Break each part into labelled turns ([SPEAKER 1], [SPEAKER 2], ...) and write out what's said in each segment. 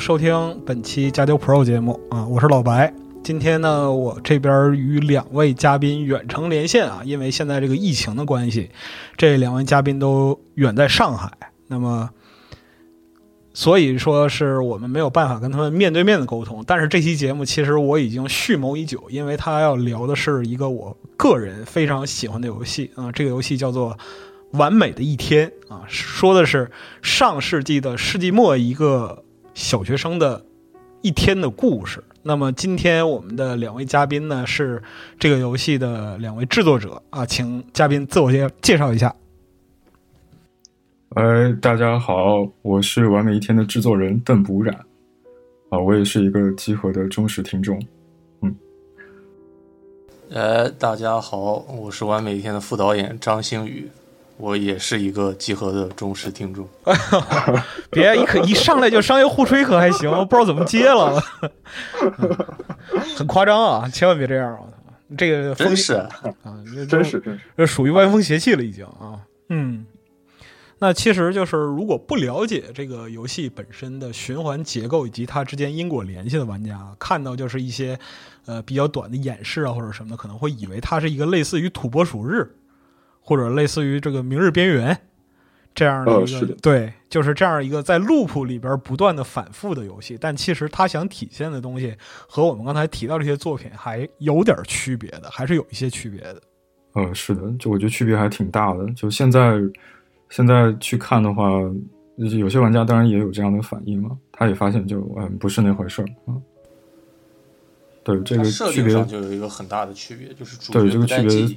[SPEAKER 1] 收听本期加丢 Pro 节目啊，我是老白。今天呢，我这边与两位嘉宾远程连线啊，因为现在这个疫情的关系，这两位嘉宾都远在上海，那么所以说是我们没有办法跟他们面对面的沟通。但是这期节目其实我已经蓄谋已久，因为他要聊的是一个我个人非常喜欢的游戏啊，这个游戏叫做。完美的一天啊，说的是上世纪的世纪末一个小学生的一天的故事。那么今天我们的两位嘉宾呢是这个游戏的两位制作者啊，请嘉宾自我介介绍一下。
[SPEAKER 2] 哎，大家好，我是完美一天的制作人邓补染啊，我也是一个集合的忠实听众。嗯，
[SPEAKER 3] 哎，大家好，我是完美一天的副导演张星宇。我也是一个集合的忠实听众，
[SPEAKER 1] 别一可一上来就商业互吹可还行，我不知道怎么接了，很夸张啊！千万别这样啊！这个
[SPEAKER 3] 真是啊，
[SPEAKER 2] 真是真是，
[SPEAKER 1] 这属于歪风邪气了已经啊。嗯，那其实就是如果不了解这个游戏本身的循环结构以及它之间因果联系的玩家，看到就是一些呃比较短的演示啊或者什么的，可能会以为它是一个类似于土拨鼠日。或者类似于这个《明日边缘》这样的一个，对，就是这样一个在 loop 里边不断的反复的游戏，但其实它想体现的东西和我们刚才提到这些作品还有点区别的，还是有一些区别的。
[SPEAKER 2] 嗯，是的，就我觉得区别还挺大的。就现在现在去看的话，有些玩家当然也有这样的反应嘛，他也发现就嗯不是那回事儿啊。对，这个区别上
[SPEAKER 3] 就有一个很大的区别，就是主
[SPEAKER 2] 角区别。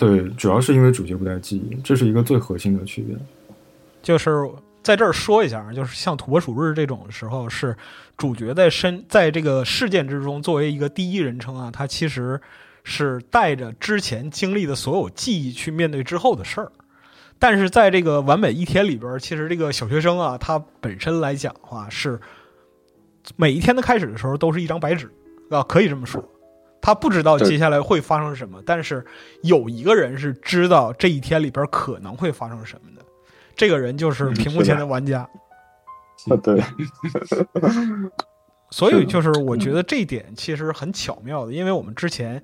[SPEAKER 2] 对，主要是因为主角不带记忆，这是一个最核心的区别。
[SPEAKER 1] 就是在这儿说一下，就是像土拨鼠日这种时候，是主角在身在这个事件之中作为一个第一人称啊，他其实是带着之前经历的所有记忆去面对之后的事儿。但是在这个完美一天里边，其实这个小学生啊，他本身来讲的话，是每一天的开始的时候都是一张白纸啊，可以这么说。他不知道接下来会发生什么，但是有一个人是知道这一天里边可能会发生什么的，这个人就是屏幕前的玩家。
[SPEAKER 2] 啊，对。
[SPEAKER 1] 所以就是我觉得这一点其实很巧妙的，因为我们之前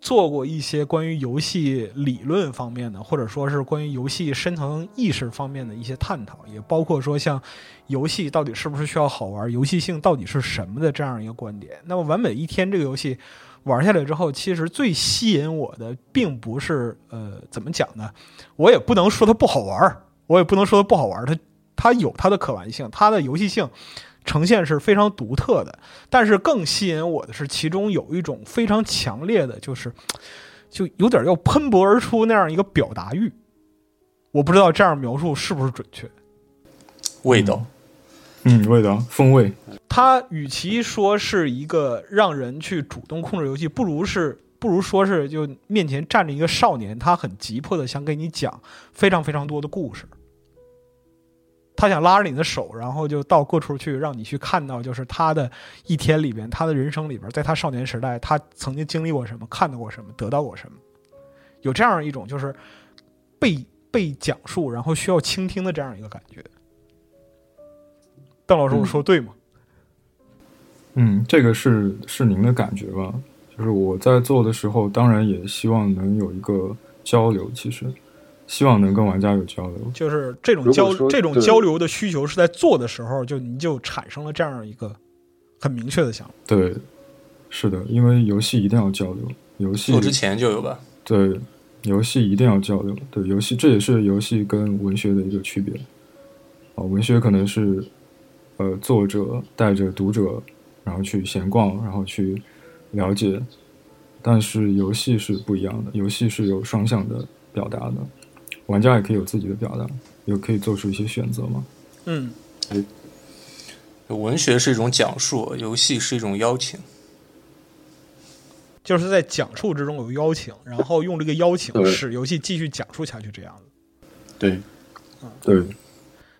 [SPEAKER 1] 做过一些关于游戏理论方面的，或者说是关于游戏深层意识方面的一些探讨，也包括说像游戏到底是不是需要好玩，游戏性到底是什么的这样一个观点。那么完美一天这个游戏。玩下来之后，其实最吸引我的并不是呃怎么讲呢？我也不能说它不好玩，我也不能说它不好玩，它它有它的可玩性，它的游戏性呈现是非常独特的。但是更吸引我的是，其中有一种非常强烈的，就是就有点要喷薄而出那样一个表达欲。我不知道这样描述是不是准确。
[SPEAKER 3] 味道，
[SPEAKER 2] 味道风味。
[SPEAKER 1] 它与其说是一个让人去主动控制游戏，不如是不如说是就面前站着一个少年，他很急迫的想给你讲非常非常多的故事。他想拉着你的手，然后就到各处去，让你去看到，就是他的一天里边，他的人生里边，在他少年时代，他曾经经历过什么，看到过什么，得到过什么，有这样一种就是被被讲述，然后需要倾听的这样一个感觉。邓老师，我说对吗？
[SPEAKER 2] 嗯，这个是是您的感觉吧？就是我在做的时候，当然也希望能有一个交流，其实希望能跟玩家有交流。
[SPEAKER 1] 就是这种交这种交流的需求是在做的时候就您就产生了这样一个很明确的想法。
[SPEAKER 2] 对，是的，因为游戏一定要交流，游戏
[SPEAKER 3] 做之前就有吧？
[SPEAKER 2] 对，游戏一定要交流。对，游戏这也是游戏跟文学的一个区别。啊，文学可能是。呃，作者带着读者，然后去闲逛，然后去了解。但是游戏是不一样的，游戏是有双向的表达的，玩家也可以有自己的表达，也可以做出一些选择嘛。
[SPEAKER 1] 嗯，
[SPEAKER 3] 哎，文学是一种讲述，游戏是一种邀请，
[SPEAKER 1] 就是在讲述之中有邀请，然后用这个邀请使游戏继续讲述下去，这样
[SPEAKER 3] 子。对，
[SPEAKER 2] 嗯，对。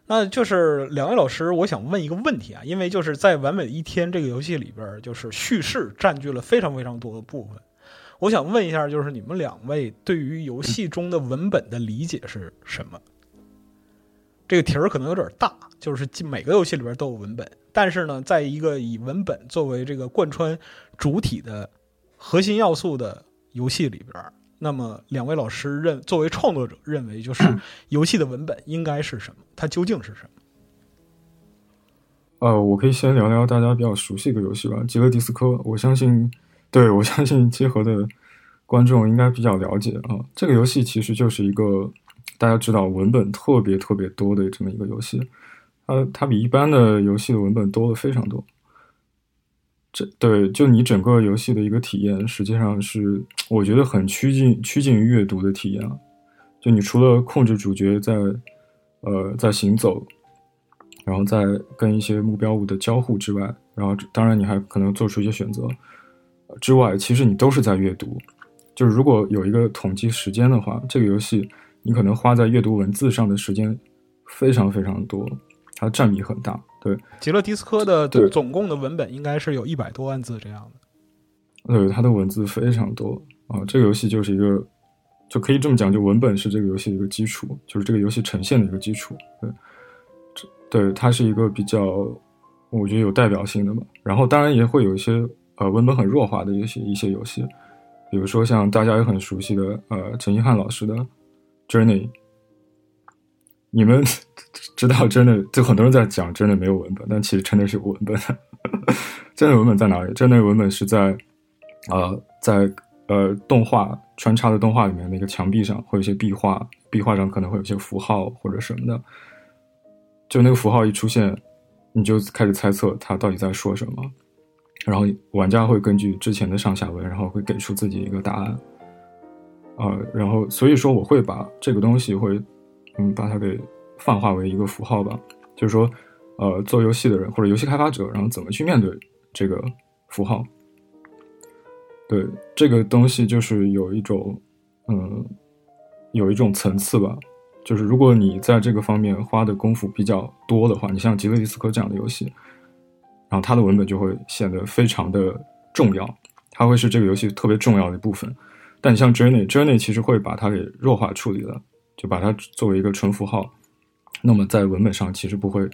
[SPEAKER 1] 那就是两位老师，我想问一个问题啊，因为就是在《完美的一天》这个游戏里边，就是叙事占据了非常非常多的部分。我想问一下，就是你们两位对于游戏中的文本的理解是什么？这个题儿可能有点大，就是每个游戏里边都有文本，但是呢，在一个以文本作为这个贯穿主体的核心要素的游戏里边。那么，两位老师认作为创作者认为，就是游戏的文本应该是什么？它究竟是什么？
[SPEAKER 2] 呃，我可以先聊聊大家比较熟悉的游戏吧，《极乐迪斯科》。我相信，对我相信结合的观众应该比较了解啊。这个游戏其实就是一个大家知道文本特别特别多的这么一个游戏，它它比一般的游戏的文本多了非常多。这对，就你整个游戏的一个体验，实际上是我觉得很趋近趋近于阅读的体验了。就你除了控制主角在，呃，在行走，然后在跟一些目标物的交互之外，然后当然你还可能做出一些选择之外，其实你都是在阅读。就是如果有一个统计时间的话，这个游戏你可能花在阅读文字上的时间非常非常多，它占比很大。对，
[SPEAKER 1] 极乐迪斯科的总共的文本应该是有一百多万字这样的。
[SPEAKER 2] 对，它的文字非常多啊。这个游戏就是一个，就可以这么讲，就文本是这个游戏的一个基础，就是这个游戏呈现的一个基础。对，这对它是一个比较，我觉得有代表性的嘛。然后当然也会有一些呃文本很弱化的一些一些游戏，比如说像大家也很熟悉的呃陈一汉老师的《Journey》。你们 知道，真的就很多人在讲，真的没有文本，但其实真的是有文本。真的文本在哪里？真的文本是在，呃，在呃动画穿插的动画里面那个墙壁上会有一些壁画，壁画上可能会有一些符号或者什么的。就那个符号一出现，你就开始猜测它到底在说什么，然后玩家会根据之前的上下文，然后会给出自己一个答案。啊，然后所以说我会把这个东西会。嗯，把它给泛化为一个符号吧，就是说，呃，做游戏的人或者游戏开发者，然后怎么去面对这个符号？对，这个东西就是有一种，嗯，有一种层次吧。就是如果你在这个方面花的功夫比较多的话，你像《极乐迪斯科》这样的游戏，然后它的文本就会显得非常的重要，它会是这个游戏特别重要的一部分。但你像《Journey》，《Journey》其实会把它给弱化处理了。就把它作为一个纯符号，那么在文本上其实不会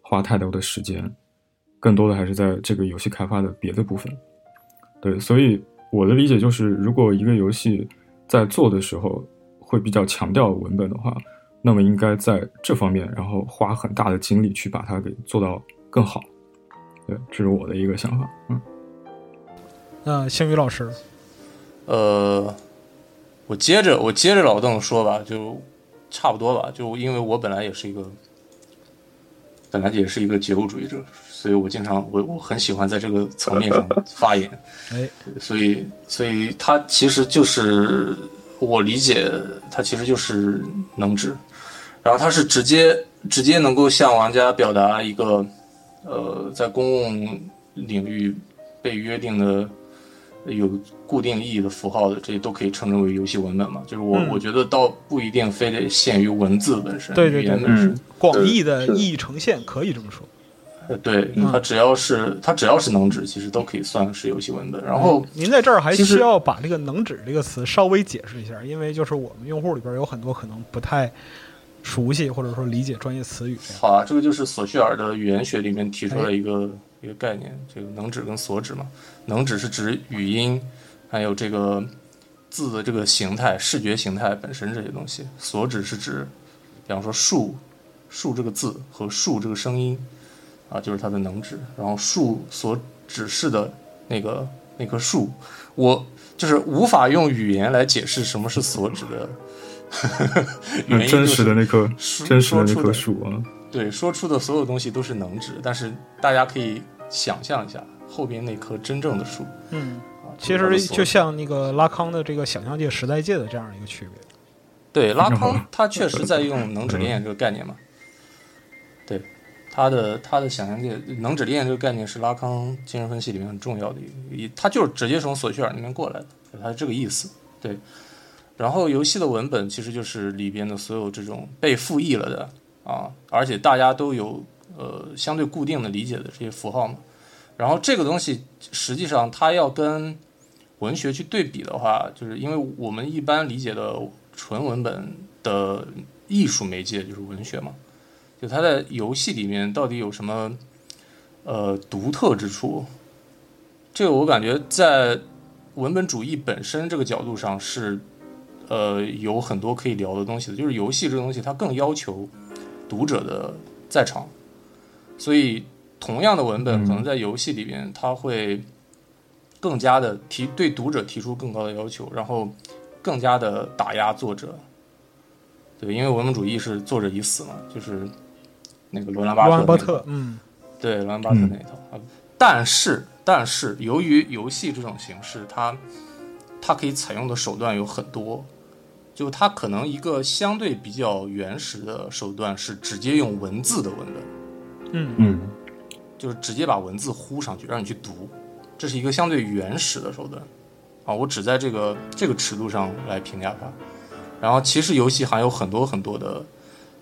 [SPEAKER 2] 花太多的时间，更多的还是在这个游戏开发的别的部分。对，所以我的理解就是，如果一个游戏在做的时候会比较强调文本的话，那么应该在这方面，然后花很大的精力去把它给做到更好。对，这是我的一个想法。嗯，
[SPEAKER 1] 那星宇老师，
[SPEAKER 3] 呃。我接着我接着老邓说吧，就差不多吧。就因为我本来也是一个本来也是一个结构主义者，所以我经常我我很喜欢在这个层面上 发言。
[SPEAKER 1] 哎，
[SPEAKER 3] 所以所以他其实就是我理解，他其实就是能指，然后他是直接直接能够向玩家表达一个呃在公共领域被约定的有固定意义的符号的，这些都可以称之为游戏文本嘛。就是我、
[SPEAKER 1] 嗯
[SPEAKER 3] 我觉得倒不一定非得限于文字本身，
[SPEAKER 1] 对对对
[SPEAKER 3] 语言本身。
[SPEAKER 1] 广义的意义呈现可以这么说。
[SPEAKER 3] 呃，对，
[SPEAKER 1] 嗯
[SPEAKER 3] 它只要是它只要是能指，其实都可以算是游戏文本。然后
[SPEAKER 1] 您在这儿还需要把这个“能指”这个词稍微解释一下，因为就是我们用户里边有很多可能不太熟悉或者说理解专业词语。
[SPEAKER 3] 好啊，这个就是索绪尔的语言学里面提出了一个、一个概念，这个能指跟所指嘛。能指是指语音，还有这个字的这个形态、视觉形态本身这些东西；所指是指，比方说树，树这个字和树这个声音啊，就是它的能指。然后树所指示的那个那棵树，我就是无法用语言来解释什么是所指的。原因
[SPEAKER 2] 真
[SPEAKER 3] 就是
[SPEAKER 2] 实的那棵
[SPEAKER 3] 说
[SPEAKER 2] 真实的那棵
[SPEAKER 3] 说出的
[SPEAKER 2] 树啊，
[SPEAKER 3] 对，说出的所有东西都是能指，但是大家可以想象一下后边那棵真正的树
[SPEAKER 1] 嗯，
[SPEAKER 3] 啊。
[SPEAKER 1] 其实就像那个拉康的这个想象界、时代界的这样一个区别。
[SPEAKER 3] 对拉康，他确实在用能指烈焰这个概念嘛。对，他的他的想象界能指烈焰这个概念是拉康精神分析里面很重要的一个，一他就是直接从索绪尔那边过来的，他是这个意思。对，然后游戏的文本其实就是里边的所有这种被复译了的啊，而且大家都有呃相对固定的理解的这些符号嘛。然后这个东西实际上它要跟文学去对比的话，就是因为我们一般理解的纯文本的艺术媒介就是文学嘛，就它在游戏里面到底有什么呃独特之处？这个我感觉在文本主义本身这个角度上是呃有很多可以聊的东西的。就是游戏这个东西，它更要求读者的在场，所以同样的文本
[SPEAKER 2] 嗯。
[SPEAKER 3] 可能在游戏里边，它会更加的提对读者提出更高的要求，然后更加的打压作者。对，因为文本主义是作者已死嘛，就是那个罗兰巴
[SPEAKER 1] 罗兰巴
[SPEAKER 3] 特
[SPEAKER 1] 嗯，
[SPEAKER 3] 对，罗兰巴特那一套。啊。但是，但是由于游戏这种形式，它它可以采用的手段有很多，就它可能一个相对比较原始的手段是直接用文字的文本，
[SPEAKER 1] 嗯
[SPEAKER 2] 嗯
[SPEAKER 3] 就是直接把文字呼上去让你去读，这是一个相对原始的手段啊。我只在这个这个尺度上来评价它。然后，其实游戏还有很多很多的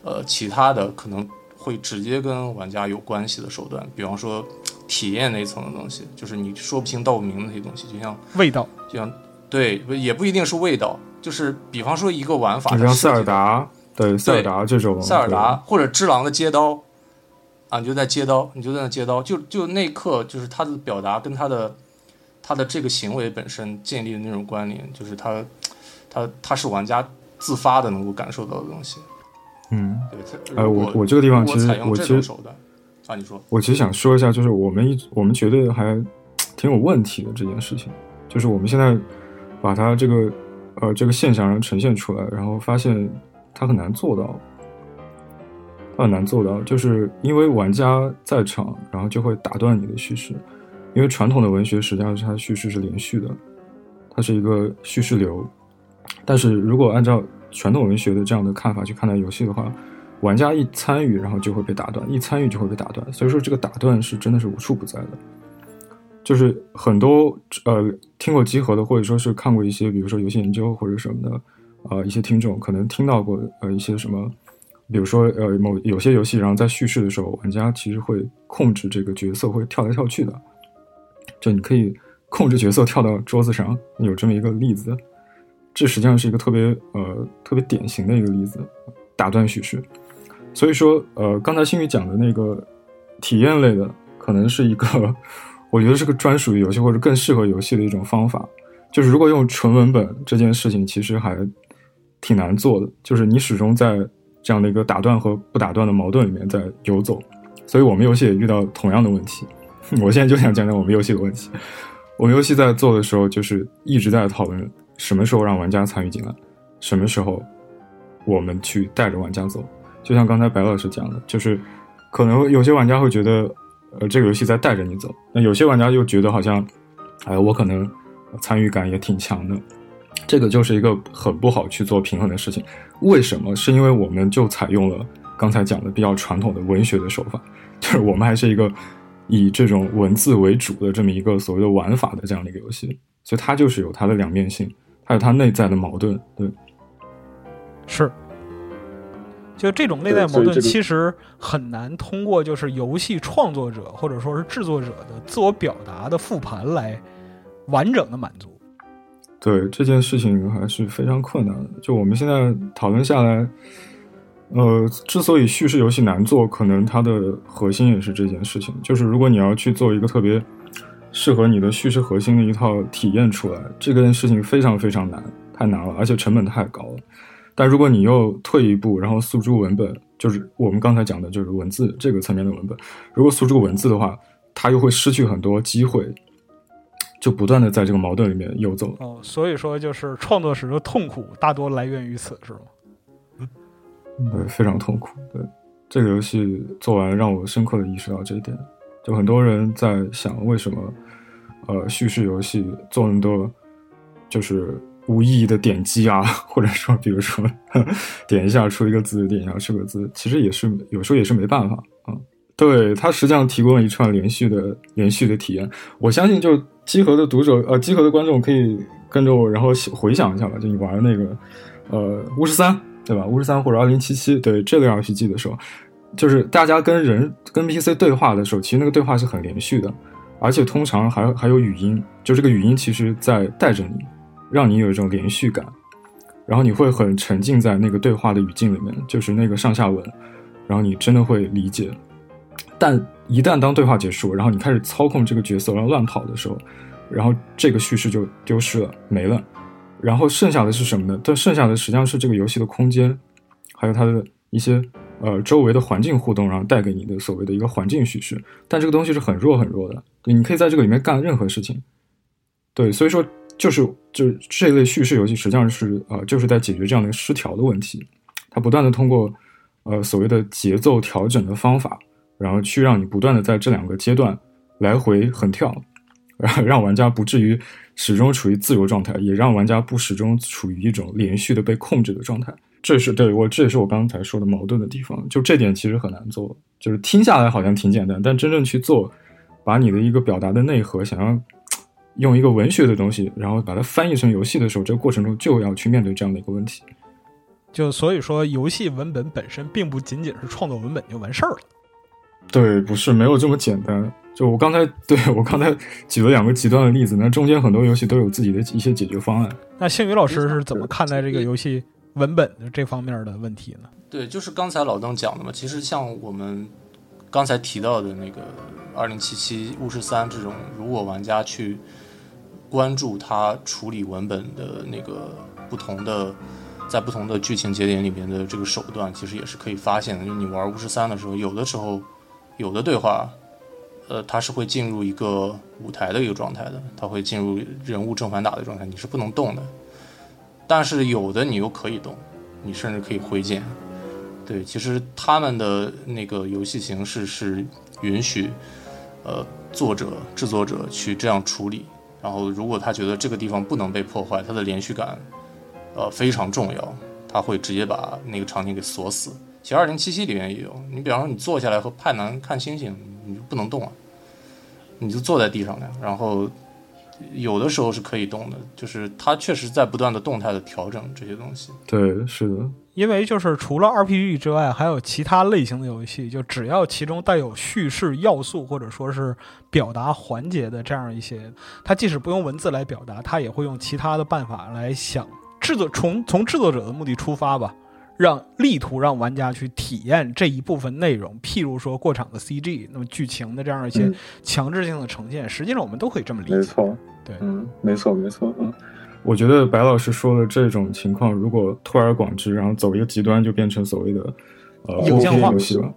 [SPEAKER 3] 呃其他的可能会直接跟玩家有关系的手段，比方说体验那一层的东西，就是你说不清道不明的那些东西，就像
[SPEAKER 1] 味道，
[SPEAKER 3] 就像对，不也不一定是味道，就是比方说一个玩法，
[SPEAKER 2] 就像塞尔达，对塞尔达这种，
[SPEAKER 3] 塞尔达或者只狼的接刀啊，你就在接刀，你就在那接刀，就就那一刻，就是他的表达跟他的他的这个行为本身建立的那种关联，就是他他他是玩家自发的能够感受到的东西。
[SPEAKER 2] 嗯，
[SPEAKER 3] 对，
[SPEAKER 2] 我我这个地方其实我其实
[SPEAKER 3] 手段啊，你说
[SPEAKER 2] 我其实想说一下，就是我们一我们觉得还挺有问题的这件事情，就是我们现在把它这个呃这个现象呈现出来，然后发现它很难做到，它很难做到，就是因为玩家在场，然后就会打断你的叙事，因为传统的文学实际上是它叙事是连续的，它是一个叙事流，但是如果按照传统文学的这样的看法去看待游戏的话，玩家一参与，然后就会被打断，一参与就会被打断，所以说这个打断是真的是无处不在的。就是很多呃听过集合的，或者说是看过一些，比如说游戏研究或者什么的，呃一些听众可能听到过呃一些什么，比如说呃某有些游戏，然后在叙事的时候，玩家其实会控制这个角色会跳来跳去的，就你可以控制角色跳到桌子上，有这么一个例子，这实际上是一个特别呃特别典型的一个例子，打断叙事。所以说，呃，刚才星宇讲的那个体验类的，可能是一个，我觉得是个专属于游戏或者更适合游戏的一种方法。就是如果用纯文本这件事情，其实还挺难做的。就是你始终在这样的一个打断和不打断的矛盾里面在游走。所以我们游戏也遇到同样的问题。我现在就想讲讲我们游戏的问题。我们游戏在做的时候，就是一直在讨论什么时候让玩家参与进来，什么时候我们去带着玩家走。就像刚才白老师讲的，就是可能有些玩家会觉得，呃，这个游戏在带着你走；那有些玩家又觉得好像，哎，我可能参与感也挺强的。这个就是一个很不好去做平衡的事情。为什么？是因为我们就采用了刚才讲的比较传统的文学的手法，就是我们还是一个以这种文字为主的这么一个所谓的玩法的这样的一个游戏，所以它就是有它的两面性，还有它内在的矛盾。对，
[SPEAKER 1] 是。就这种内在矛盾，其实很难通过就是游戏创作者或者说是制作者的自我表达的复盘来完整的满足。
[SPEAKER 2] 对这件事情还是非常困难的。就我们现在讨论下来，呃，之所以叙事游戏难做，可能它的核心也是这件事情。就是如果你要去做一个特别适合你的叙事核心的一套体验出来，这件事情非常非常难，太难了，而且成本太高了。但如果你又退一步，然后诉诸文本，就是我们刚才讲的，就是文字这个层面的文本。如果诉诸文字的话，它又会失去很多机会，就不断的在这个矛盾里面游走。
[SPEAKER 1] 哦，所以说就是创作时的痛苦大多来源于此，是吗？
[SPEAKER 2] 对，非常痛苦。对，这个游戏做完让我深刻的意识到这一点。就很多人在想，为什么呃叙事游戏做那么多，就是。无意义的点击啊，或者说，比如说 点一下出一个字，点一下出个字，其实也是有时候也是没办法啊。对它实际上提供了一串连续的连续的体验。我相信，就集合的读者呃，集合的观众可以跟着我，然后回想一下吧。就你玩那个呃巫师三，对吧？巫师三或者二零七七，对这类 RPG 的时候，就是大家跟人跟 PC 对话的时候，其实那个对话是很连续的，而且通常还还有语音，就这个语音其实在带着你。让你有一种连续感，然后你会很沉浸在那个对话的语境里面，就是那个上下文，然后你真的会理解。但一旦当对话结束，然后你开始操控这个角色然后乱跑的时候，然后这个叙事就丢失了，没了。然后剩下的是什么呢？但剩下的实际上是这个游戏的空间，还有它的一些呃周围的环境互动，然后带给你的所谓的一个环境叙事。但这个东西是很弱很弱的，你可以在这个里面干任何事情。对，所以说。就是就是这类叙事游戏，实际上是呃，就是在解决这样的失调的问题。它不断的通过呃所谓的节奏调整的方法，然后去让你不断的在这两个阶段来回横跳，然 后让玩家不至于始终处于自由状态，也让玩家不始终处于一种连续的被控制的状态。这是对我，这也是我刚才说的矛盾的地方。就这点其实很难做，就是听下来好像挺简单，但真正去做，把你的一个表达的内核想要。用一个文学的东西，然后把它翻译成游戏的时候，这个过程中就要去面对这样的一个问题。
[SPEAKER 1] 就所以说，游戏文本本身并不仅仅是创作文本就完事儿了。
[SPEAKER 2] 对，不是没有这么简单。就我刚才 对我刚才举了两个极端的例子，那中间很多游戏都有自己的一些解决方案。
[SPEAKER 1] 那星宇老师是怎么看待这个游戏文本的这方面的问题呢？
[SPEAKER 3] 对，就是刚才老邓讲的嘛。其实像我们刚才提到的那个《二零七七巫师三》这种，如果玩家去关注他处理文本的那个不同的，在不同的剧情节点里面的这个手段，其实也是可以发现的。就你玩巫师三的时候，有的时候，有的对话，呃，它是会进入一个舞台的一个状态的，它会进入人物正反打的状态，你是不能动的。但是有的你又可以动，你甚至可以挥剑。对，其实他们的那个游戏形式是允许，呃，作者、制作者去这样处理。然后，如果他觉得这个地方不能被破坏，它的连续感，呃，非常重要，他会直接把那个场景给锁死。其实二零七七里面也有，你比方说你坐下来和派南看星星，你就不能动啊，你就坐在地上了。然后有的时候是可以动的，就是它确实在不断的动态的调整这些东西。
[SPEAKER 2] 对，是的。
[SPEAKER 1] 因为就是除了 RPG 之外，还有其他类型的游戏，就只要其中带有叙事要素或者说是表达环节的这样一些，它即使不用文字来表达，它也会用其他的办法来想制作。从从制作者的目的出发吧，让力图让玩家去体验这一部分内容，譬如说过场的 CG，那么剧情的这样一些强制性的呈现，实际上我们都可以这么理解。
[SPEAKER 2] 没错，
[SPEAKER 1] 对，
[SPEAKER 2] 嗯，没错，没错，嗯。我觉得白老师说的这种情况，如果推而广之，然后走一个极端，就变成所谓的呃
[SPEAKER 1] 影像
[SPEAKER 2] 化游戏了。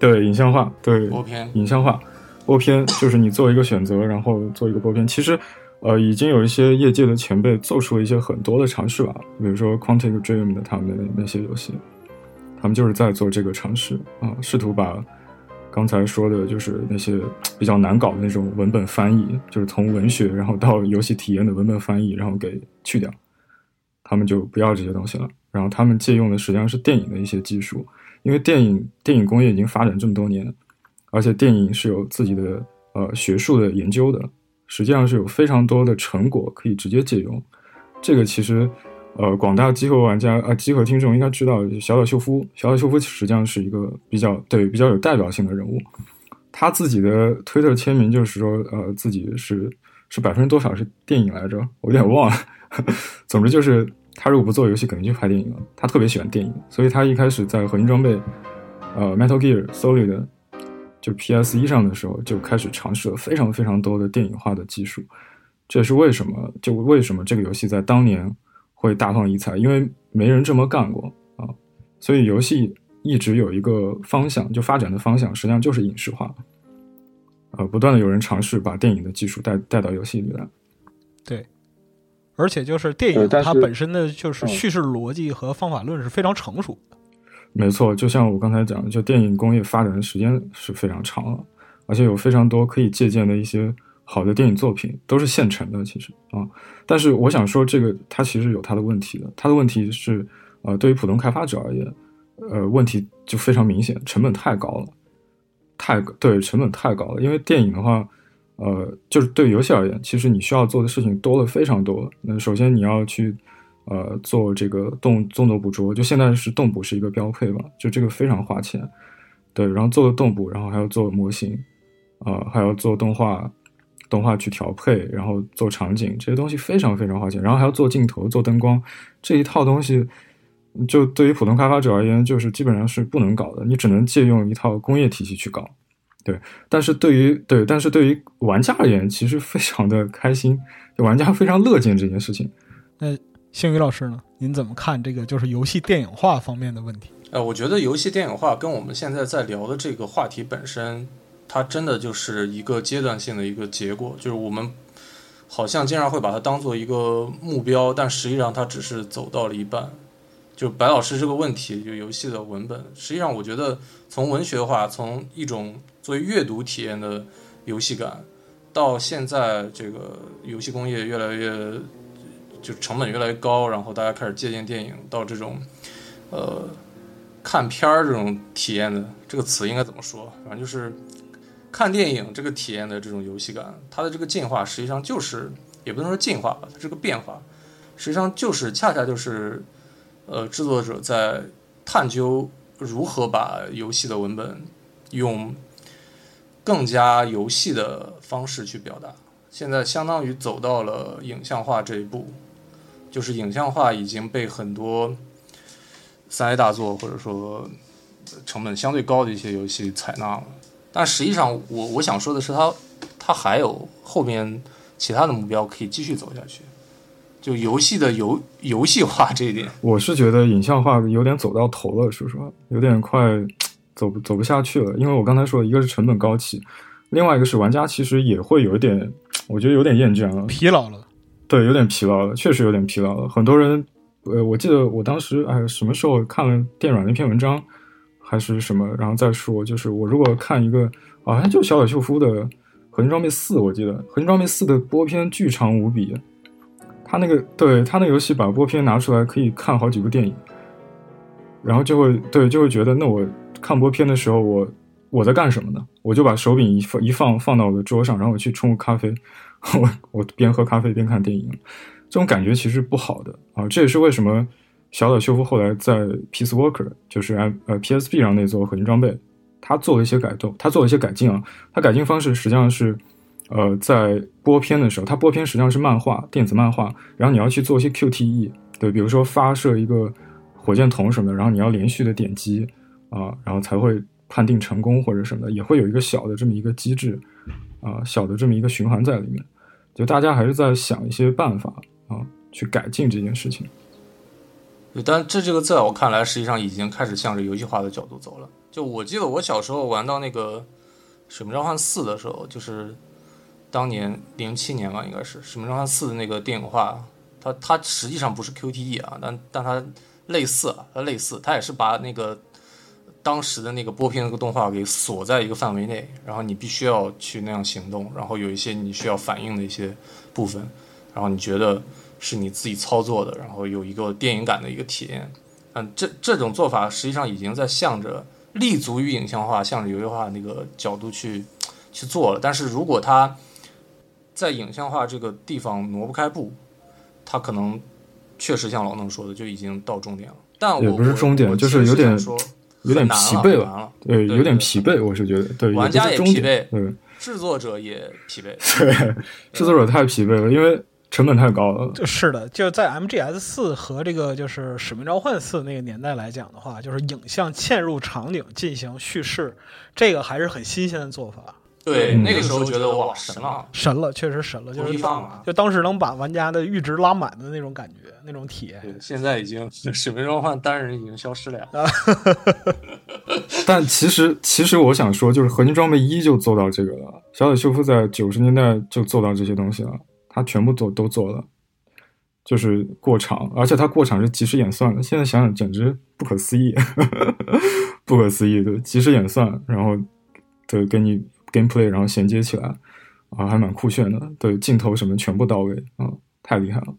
[SPEAKER 2] 对，影像化，对，
[SPEAKER 3] 播片，
[SPEAKER 2] 影像化，播片就是你做一个选择，然后做一个播片。其实，呃，已经有一些业界的前辈做出了一些很多的尝试吧，比如说 Quantic Dream 的他们的那些游戏，他们就是在做这个尝试啊，试图把刚才说的就是那些比较难搞的那种文本翻译，就是从文学然后到游戏体验的文本翻译，然后给去掉，他们就不要这些东西了。然后他们借用的实际上是电影的一些技术，因为电影电影工业已经发展这么多年，而且电影是有自己的呃学术的研究的，实际上是有非常多的成果可以直接借用。这个其实。呃，广大机核玩家啊，机核听众应该知道，小岛秀夫，小岛秀夫实际上是一个比较对比较有代表性的人物。他自己的推特签名就是说，呃，自己是是百分之多少是电影来着？我有点忘了。总之就是，他如果不做游戏，肯定去拍电影了。他特别喜欢电影，所以他一开始在核心装备，呃，Metal Gear Solid 就 PS 一上的时候，就开始尝试了非常非常多的电影化的技术。这也是为什么，就为什么这个游戏在当年。会大放异彩，因为没人这么干过啊，所以游戏一直有一个方向，就发展的方向实际上就是影视化，呃，不断的有人尝试把电影的技术带带到游戏里来。
[SPEAKER 1] 对，而且就是电影它本身的就是叙事逻辑和方法论是非常成熟的。
[SPEAKER 2] 没错，就像我刚才讲的，就电影工业发展的时间是非常长了，而且有非常多可以借鉴的一些。好的电影作品都是现成的，其实啊，但是我想说，这个它其实有它的问题的。它的问题是，呃，对于普通开发者而言，呃，问题就非常明显，成本太高了，太对，成本太高了。因为电影的话，呃，就是对游戏而言，其实你需要做的事情多了非常多。那首先你要去，呃，做这个动动作捕捉，就现在是动捕是一个标配吧，就这个非常花钱。对，然后做动捕，然后还要做模型，啊，还要做动画。动画去调配，然后做场景，这些东西非常非常花钱，然后还要做镜头、做灯光，这一套东西，就对于普通开发者而言，就是基本上是不能搞的，你只能借用一套工业体系去搞。对，但是对于对，但是对于玩家而言，其实非常的开心，就玩家非常乐见这件事情。
[SPEAKER 1] 那星宇老师呢？您怎么看这个就是游戏电影化方面的问题？
[SPEAKER 3] 呃，我觉得游戏电影化跟我们现在在聊的这个话题本身。它真的就是一个阶段性的一个结果，就是我们好像经常会把它当做一个目标，但实际上它只是走到了一半。就白老师这个问题，就游戏的文本，实际上我觉得从文学化，从一种作为阅读体验的游戏感，到现在这个游戏工业越来越就成本越来越高，然后大家开始借鉴电影，到这种呃看片儿这种体验的这个词应该怎么说？反正就是。看电影这个体验的这种游戏感，它的这个进化实际上就是，也不能说进化吧，它这个变化，实际上就是恰恰就是，呃，制作者在探究如何把游戏的文本用更加游戏的方式去表达。现在相当于走到了影像化这一步，就是影像化已经被很多三 A 大作或者说成本相对高的一些游戏采纳了。但实际上，我我想说的是，它它还有后面其他的目标可以继续走下去。就游戏的游游戏化这一点，
[SPEAKER 2] 我是觉得影像化有点走到头了，说实话，有点快走不走不下去了。因为我刚才说，一个是成本高企，另外一个是玩家其实也会有一点，我觉得有点厌倦了，
[SPEAKER 1] 疲劳了。
[SPEAKER 2] 对，有点疲劳了，确实有点疲劳了。很多人，呃，我记得我当时哎，什么时候看了电软那篇文章。还是什么，然后再说，就是我如果看一个，好像就小岛秀夫的《合金装备四》，我记得《合金装备四》的播片巨长无比，他那个对他那游戏把播片拿出来可以看好几部电影，然后就会对就会觉得，那我看播片的时候，我我在干什么呢？我就把手柄一放一放放到我的桌上，然后我去冲个咖啡，我我边喝咖啡边看电影，这种感觉其实不好的啊，这也是为什么。小岛秀夫后来在 Peace Walker，就是呃 PSP 上那座合金装备，他做了一些改动，他做了一些改进啊。他改进方式实际上是，呃，在播片的时候，他播片实际上是漫画，电子漫画，然后你要去做一些 QTE，对，比如说发射一个火箭筒什么的，然后你要连续的点击啊，然后才会判定成功或者什么的，也会有一个小的这么一个机制啊，小的这么一个循环在里面。就大家还是在想一些办法啊，去改进这件事情。
[SPEAKER 3] 但这这个在我看来，实际上已经开始向着游戏化的角度走了。就我记得我小时候玩到那个《使命召唤四》的时候，就是当年零七年吧，应该是《使命召唤四》的那个电影化，它它实际上不是 QTE 啊，但但它类似啊，它类似，它也是把那个当时的那个波片那个动画给锁在一个范围内，然后你必须要去那样行动，然后有一些你需要反应的一些部分，然后你觉得是你自己操作的，然后有一个电影感的一个体验。嗯，这这种做法实际上已经在向着立足于影像化、向着游戏化那个角度去去做了。但是如果它在影像化这个地方挪不开步，它可能确实像老邓说的，就已经到终点了。但我
[SPEAKER 2] 也不是终点
[SPEAKER 3] 我
[SPEAKER 2] 就是有点
[SPEAKER 3] 说
[SPEAKER 2] 有点疲惫
[SPEAKER 3] 了，很难了。
[SPEAKER 2] 对，有点疲惫，我是觉得，对，
[SPEAKER 3] 玩家也疲惫
[SPEAKER 2] 点对，
[SPEAKER 3] 制作者也疲惫。
[SPEAKER 2] 对，制作者太疲惫了，因为成本太高了。
[SPEAKER 1] 是的，就在 MGS 四和这个就是《使命召唤四》那个年代来讲的话，就是影像嵌入场景进行叙事，这个还是很新鲜的做法，
[SPEAKER 3] 对，
[SPEAKER 2] 嗯
[SPEAKER 3] 那个时候觉得哇神了，
[SPEAKER 1] 神了，确实神了，就是。就当时能把玩家的阈值拉满的那种感觉，那种体验。
[SPEAKER 3] 对，现在已经使命召唤单人已经消失了呀。
[SPEAKER 2] 但其实，其实我想说，就是合金装备一就做到这个了。小岛秀夫在九十年代就做到这些东西了，他全部做都做了，就是过场，而且他过场是即时演算的。现在想想简直不可思议，不可思议的即时演算，然后对给你 gameplay，然后衔接起来啊，还蛮酷炫的。对镜头什么全部到位啊，太厉害了。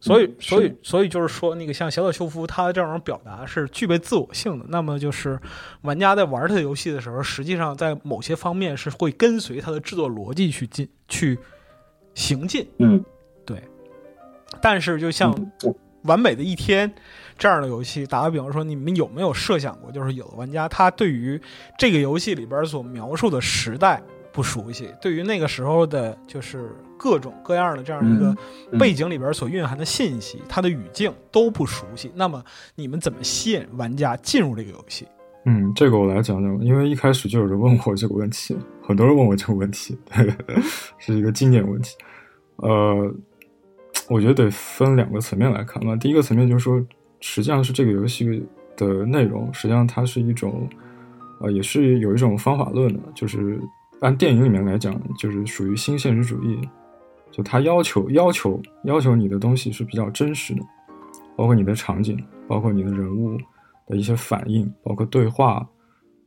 [SPEAKER 1] 所以，
[SPEAKER 2] 嗯
[SPEAKER 1] 所以，所以就是说，那个像小岛秀夫他这种表达是具备自我性的。那么，就是玩家在玩他的游戏的时候，实际上在某些方面是会跟随他的制作逻辑去进去行进。
[SPEAKER 2] 嗯，对
[SPEAKER 1] 但是，就像
[SPEAKER 2] 嗯
[SPEAKER 1] 完美的一天这样的游戏，打个比方说，你们有没有设想过，就是有的玩家他对于这个游戏里边所描述的时代不熟悉，对于那个时候的，就是各种各样的这样一个
[SPEAKER 2] 嗯
[SPEAKER 1] 背景里边所蕴含的信息，它的语境都不熟悉。那么，你们怎么吸引玩家进入这个游戏？
[SPEAKER 2] 嗯，这个我来讲讲，因为一开始就有人问我这个问题，很多人问我这个问题，对，是一个经典问题。呃，我觉得得分两个层面来看吧。第一个层面就是说，实际上是这个游戏的内容，实际上它是一种，呃，也是有一种方法论的，就是按电影里面来讲，就是属于新现实主义，就它要求要求要求你的东西是比较真实的，包括你的场景，包括你的人物。的一些反应，包括对话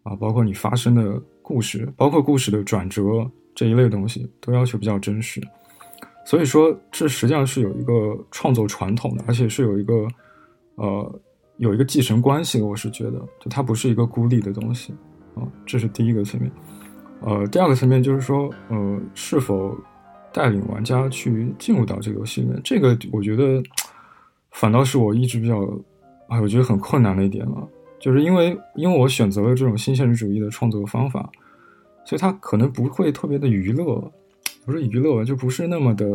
[SPEAKER 2] 啊，包括你发生的故事，包括故事的转折这一类东西，都要求比较真实。所以说，这实际上是有一个创作传统的，而且是有一个呃有一个继承关系的。我是觉得，就它不是一个孤立的东西啊，这是第一个层面。呃，第二个层面就是说，呃，是否带领玩家去进入到这个游戏里面，这个我觉得反倒是我一直比较。啊，我觉得很困难的一点了，就是因为因为我选择了这种新现实主义的创作方法，所以它可能不会特别的娱乐，不是娱乐，就不是那么的，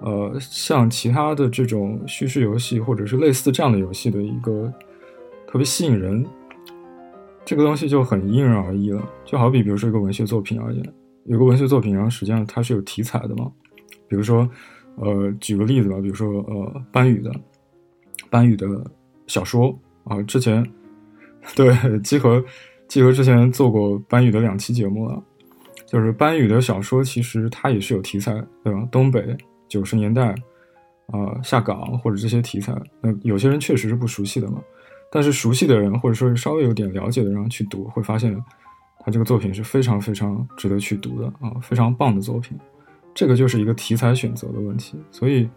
[SPEAKER 2] 呃，像其他的这种叙事游戏或者是类似这样的游戏的一个特别吸引人，这个东西就很因人而异了。就好比比如说一个文学作品而言，有个文学作品，然后实际上它是有题材的嘛，比如说，呃，举个例子吧，比如说呃，班宇的，班宇的。小说啊，之前对集合集合之前做过班宇的两期节目了，就是班宇的小说其实它也是有题材，对吧？东北九十年代啊、下岗或者这些题材，那有些人确实是不熟悉的嘛，但是熟悉的人或者说是稍微有点了解的人去读，会发现他这个作品是非常非常值得去读的啊，非常棒的作品。这个就是一个题材选择的问题，所以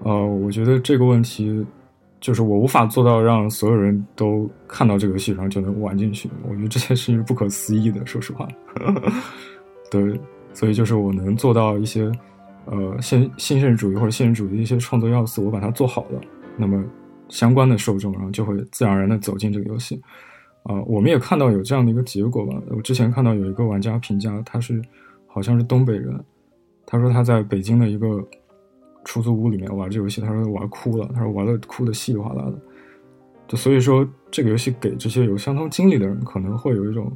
[SPEAKER 2] 呃，我觉得这个问题。就是我无法做到让所有人都看到这个游戏，然后就能玩进去。我觉得这件事情是不可思议的，说实话。对，所以就是我能做到一些呃现现实主义或者现实主义的一些创作要素，我把它做好了，那么相关的受众然后就会自然而然的走进这个游戏。啊、呃，我们也看到有这样的一个结果吧。我之前看到有一个玩家评价，他是好像是东北人，他说他在北京的一个。出租屋里面玩这游戏，他说玩哭了，他说玩的哭的稀里哗啦的。就所以说，这个游戏给这些有相同经历的人，可能会有一种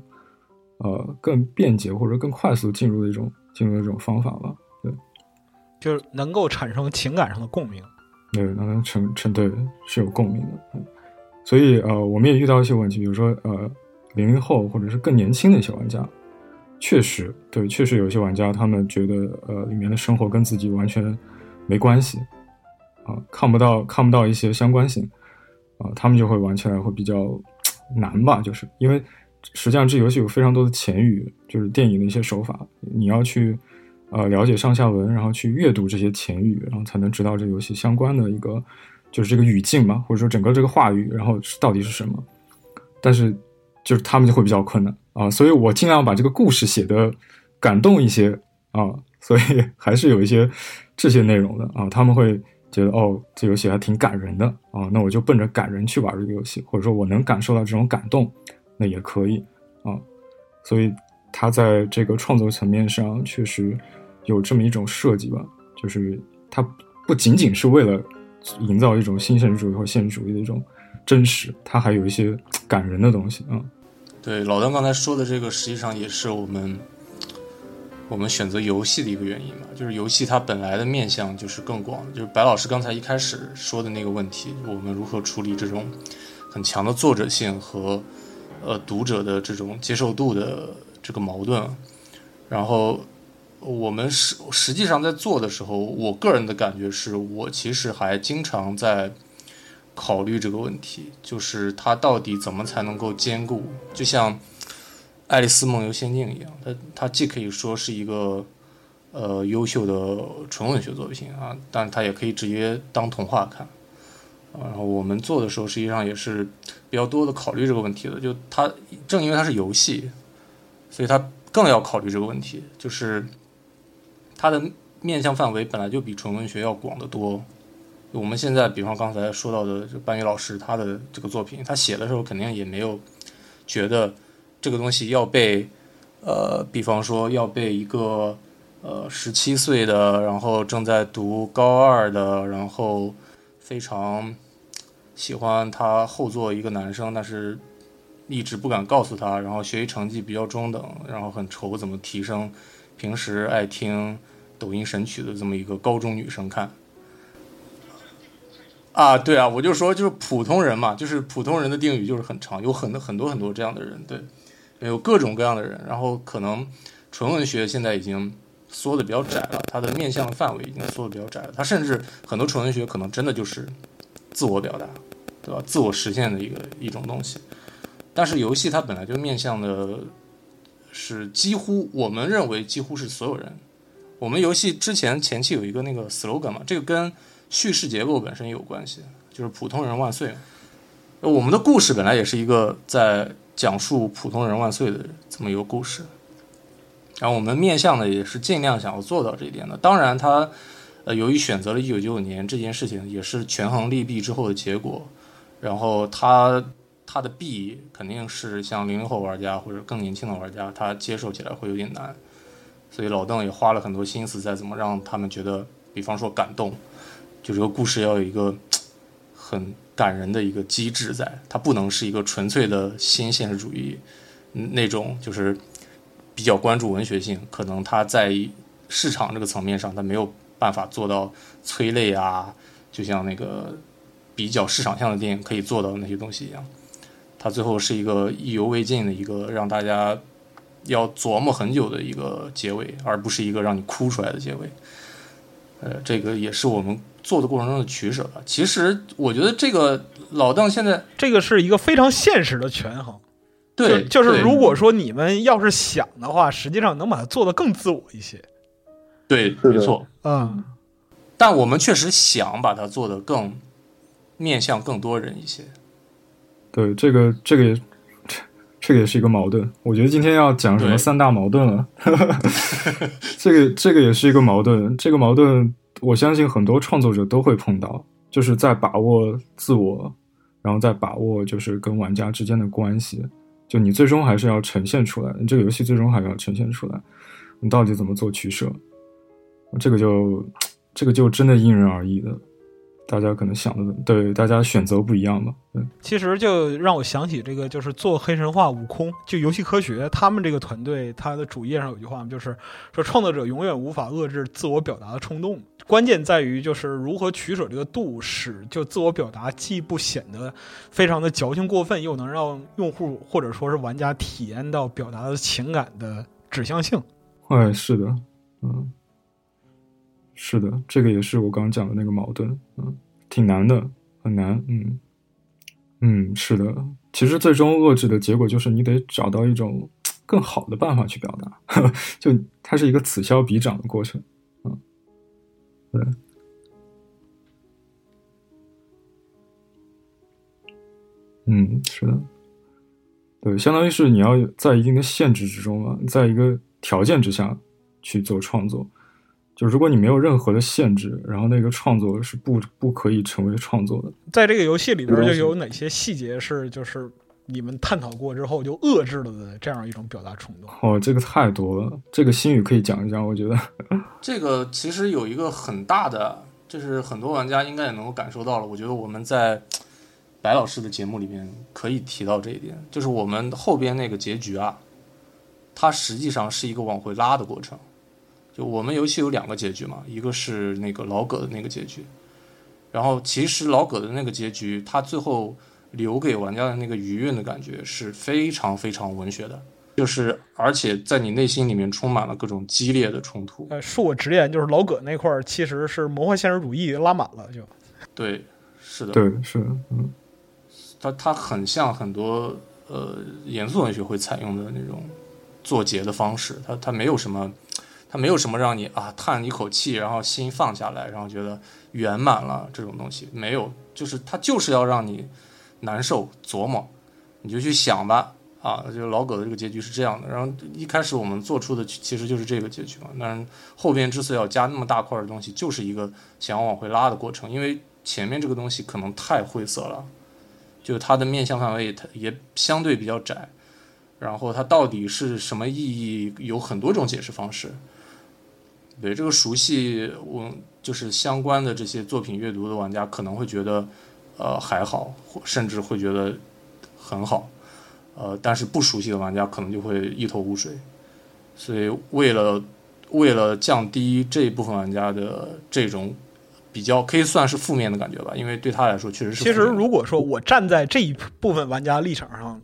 [SPEAKER 2] 呃更便捷或者更快速进入的一种进入的一种方法吧。对，
[SPEAKER 1] 就是能够产生情感上的共鸣。
[SPEAKER 2] 对，能成成对是有共鸣的。嗯，所以呃，我们也遇到一些问题，比如说呃，零零后或者是更年轻的一些玩家，确实对，确实有一些玩家他们觉得呃里面的生活跟自己完全。没关系，啊，看不到看不到一些相关性，啊，他们就会玩起来会比较难吧，就是因为实际上这游戏有非常多的前语，就是电影的一些手法，你要去呃了解上下文，然后去阅读这些前语，然后才能知道这游戏相关的一个就是这个语境嘛，或者说整个这个话语，然后到底是什么。但是就是他们就会比较困难啊，所以我尽量把这个故事写的感动一些啊，所以 还是有一些这些内容的啊，他们会觉得哦，这游戏还挺感人的啊，那我就奔着感人去玩这个游戏，或者说我能感受到这种感动，那也可以啊，所以他在这个创作层面上确实有这么一种设计吧，就是它不仅仅是为了营造一种新现实主义或现实主义的一种。真实，它还有一些感人的东西啊。
[SPEAKER 3] 对，老邓刚才说的这个，实际上也是我们我们选择游戏的一个原因嘛。就是游戏它本来的面向就是更广，就是白老师刚才一开始说的那个问题，我们如何处理这种很强的作者性和呃读者的这种接受度的这个矛盾。然后我们实实际上在做的时候，我个人的感觉是我其实还经常在。考虑这个问题，就是它到底怎么才能够兼顾？就像《爱丽丝梦游仙境》一样，它它既可以说是一个呃优秀的纯文学作品啊，但它也可以直接当童话看。然后我们做的时候，实际上也是比较多的考虑这个问题的。就它正因为它是游戏，所以它更要考虑这个问题，就是它的面向范围本来就比纯文学要广得多。我们现在，比方刚才说到的，就班宇老师他的这个作品，他写的时候肯定也没有觉得这个东西要被，呃，比方说要被一个呃十七岁的，然后正在读高二的，然后非常喜欢他后座一个男生，但是一直不敢告诉他，然后学习成绩比较中等，然后很愁怎么提升，平时爱听抖音神曲的这么一个高中女生看。啊，对啊，我就说就是普通人嘛，就是普通人的定语就是很长，有很多很多很多这样的人，对，有各种各样的人，然后可能纯文学现在已经缩的比较窄了，它的面向的范围已经缩的比较窄了，它甚至很多纯文学可能真的就是自我表达，对吧？自我实现的一个一种东西，但是游戏它本来就面向的是几乎我们认为几乎是所有人，我们游戏之前前期有一个那个 slogan 嘛，这个跟叙事结构本身也有关系，就是普通人万岁。我们的故事本来也是一个在讲述普通人万岁的这么一个故事，然后我们面向的也是尽量想要做到这一点的。当然，他呃由于选择了一九九九年这件事情，也是权衡利弊之后的结果。然后他他的弊肯定是像零零后玩家或者更年轻的玩家，他接受起来会有点难。所以老邓也花了很多心思在怎么让他们觉得，比方说感动。就这个故事要有一个很感人的一个机制，在它不能是一个纯粹的新现实主义那种，就是比较关注文学性，可能它在市场这个层面上，它没有办法做到催泪啊，就像那个比较市场向的电影可以做到那些东西一样，它最后是一个意犹未尽的一个让大家要琢磨很久的一个结尾，而不是一个让你哭出来的结尾。呃，这个也是我们。做的过程中的取舍吧。其实我觉得这个老邓现在
[SPEAKER 1] 这个是一个非常现实的权衡。
[SPEAKER 3] 对，
[SPEAKER 1] 就是如果说你们要是想的话，实际上能把它做的更自我一些。
[SPEAKER 3] 对，没错。
[SPEAKER 1] 嗯，
[SPEAKER 3] 但我们确实想把它做的更面向更多人一些。
[SPEAKER 2] 对，这个这个也这个也是一个矛盾。我觉得今天要讲什么三大矛盾了。这个这个也是一个矛盾。这个矛盾。我相信很多创作者都会碰到，就是在把握自我，然后再把握就是跟玩家之间的关系。就你最终还是要呈现出来，你这个游戏最终还是要呈现出来，你到底怎么做取舍？这个就这个就真的因人而异的。大家可能想的对，大家选择不一样吧。嗯，
[SPEAKER 1] 其实就让我想起这个，就是做黑神话悟空，就游戏科学他们这个团队，他的主页上有句话嘛，就是说创作者永远无法遏制自我表达的冲动，关键在于就是如何取舍这个度，使就自我表达既不显得非常的矫情过分，又能让用户或者说是玩家体验到表达的情感的指向性。
[SPEAKER 2] 哎，是的，嗯。是的，这个也是我刚讲的那个矛盾，嗯，挺难的，很难，嗯，嗯，是的，其实最终遏制的结果就是你得找到一种更好的办法去表达，就它是一个此消彼长的过程。嗯，对。嗯，是的，对，相当于是你要在一定的限制之中啊，在一个条件之下去做创作。就如果你没有任何的限制，然后那个创作是不不可以成为创作的。
[SPEAKER 1] 在这个游戏里边，就有哪些细节是就是你们探讨过之后就遏制了的这样一种表达冲动？
[SPEAKER 2] 哦，这个太多了，这个新宇可以讲一讲。我觉得
[SPEAKER 3] 这个其实有一个很大的，就是很多玩家应该也能够感受到了。我觉得我们在。白老师的节目里面可以提到这一点，就是我们后边那个结局啊，它实际上是一个往回拉的过程。就我们游戏有两个结局嘛，一个是那个老葛的那个结局，然后其实老葛的那个结局，他最后留给玩家的那个余韵的感觉是非常非常文学的，就是而且在你内心里面充满了各种激烈的冲突。
[SPEAKER 1] 呃，恕我直言，就是老葛那块儿其实是魔幻现实主义拉满了，就
[SPEAKER 3] 对，是的，
[SPEAKER 2] 对，是的，嗯。
[SPEAKER 3] 它它很像很多呃严肃文学会采用的那种作结的方式，它它没有什么，它没有什么让你啊叹一口气，然后心放下来，然后觉得圆满了这种东西没有，就是它就是要让你难受琢磨，你就去想吧啊，就老葛的这个结局是这样的，然后一开始我们做出的其实就是这个结局嘛，但是后边之所以要加那么大块的东西，就是一个想要往回拉的过程，因为前面这个东西可能太晦涩了。就它的面向范围，它也相对比较窄，然后它到底是什么意义，有很多种解释方式。对这个熟悉我就是相关的这些作品阅读的玩家，可能会觉得呃还好，甚至会觉得很好，呃，但是不熟悉的玩家可能就会一头雾水。所以为了为了降低这一部分玩家的这种。比较可以算是负面的感觉吧，因为对他来说确实是。
[SPEAKER 1] 其实，如果说我站在这一部分玩家立场上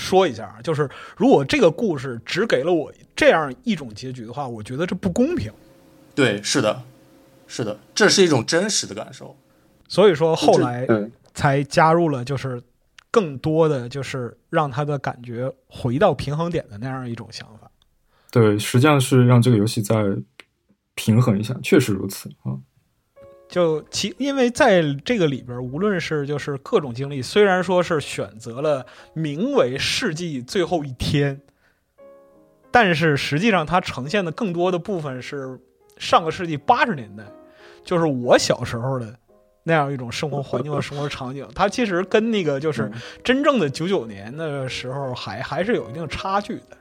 [SPEAKER 1] 说一下，就是如果这个故事只给了我这样一种结局的话，我觉得这不公平。
[SPEAKER 3] 对，是的，是的，这是一种真实的感受。
[SPEAKER 1] 所以说后来才加入了，就是更多的就是让他的感觉回到平衡点的那样一种想法。
[SPEAKER 2] 对，实际上是让这个游戏再平衡一下，确实如此啊。
[SPEAKER 1] 就其因为在这个里边，无论是就是各种经历，虽然说是选择了名为世纪最后一天，但是实际上它呈现的更多的部分是上个世纪八十年代，就是我小时候的那样一种生活环境和生活场景。它其实跟那个就是真正的九九年的时候还还是有一定差距的。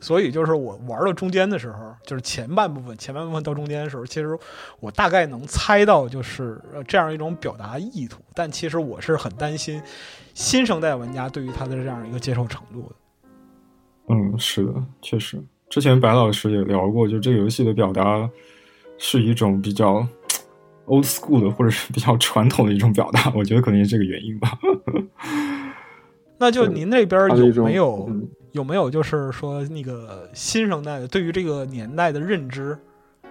[SPEAKER 1] 所以就是我玩到中间的时候，就是前半部分，前半部分到中间的时候，其实我大概能猜到就是这样一种表达意图，但其实我是很担心新生代玩家对于他的这样一个接受程度的。
[SPEAKER 2] 嗯，是的，确实，之前白老师也聊过，就这个游戏的表达是一种比较 old school 的，或者是比较传统的一种表达，我觉得可能是这个原因吧。
[SPEAKER 1] 那就您那边有没有？有没有就是说那个新生代的对于这个年代的认知，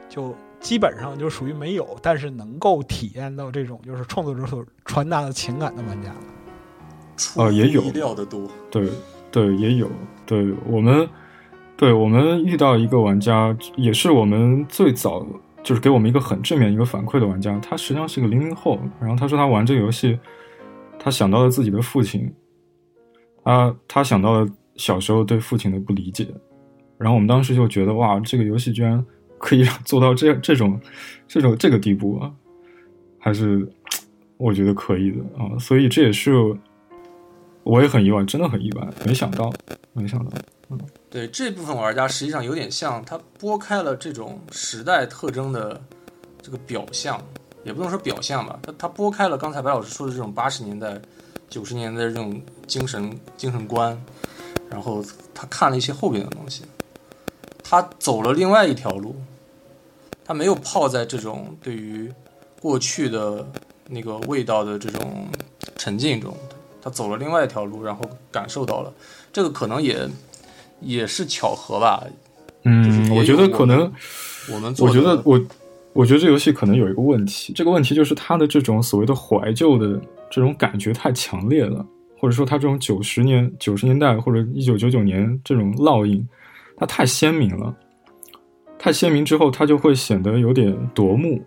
[SPEAKER 1] 就基本上就属于没有，但是能够体验到这种就是创作者所传达的情感的玩家，
[SPEAKER 2] 啊，也有
[SPEAKER 3] 意料的多，
[SPEAKER 2] 对对也有，对我们对我们遇到一个玩家，也是我们最早就是给我们一个很正面一个反馈的玩家，他实际上是个零零后，然后他说他玩这个游戏，他想到了自己的父亲，他他想到了。小时候对父亲的不理解，然后我们当时就觉得哇，这个游戏居然可以做到这这种这种这个地步啊，还是我觉得可以的啊，所以这也是我也很意外，真的很意外，没想到，没想到，嗯，
[SPEAKER 3] 对这部分玩家实际上有点像他拨开了这种时代特征的这个表象，也不能说表象吧，他他拨开了刚才白老师说的这种八十年代、九十年代这种精神精神观。然后他看了一些后边的东西，他走了另外一条路，他没有泡在这种对于过去的那个味道的这种沉浸中，他走了另外一条路，然后感受到了这个可能也也是巧合吧。
[SPEAKER 2] 嗯，我觉得可能
[SPEAKER 3] 我们
[SPEAKER 2] 我觉得我我觉得这游戏可能有一个问题，这个问题就是它的这种所谓的怀旧的这种感觉太强烈了。或者说它这种九十年九十年代或者一九九九年这种烙印，它太鲜明了，太鲜明之后，它就会显得有点夺目。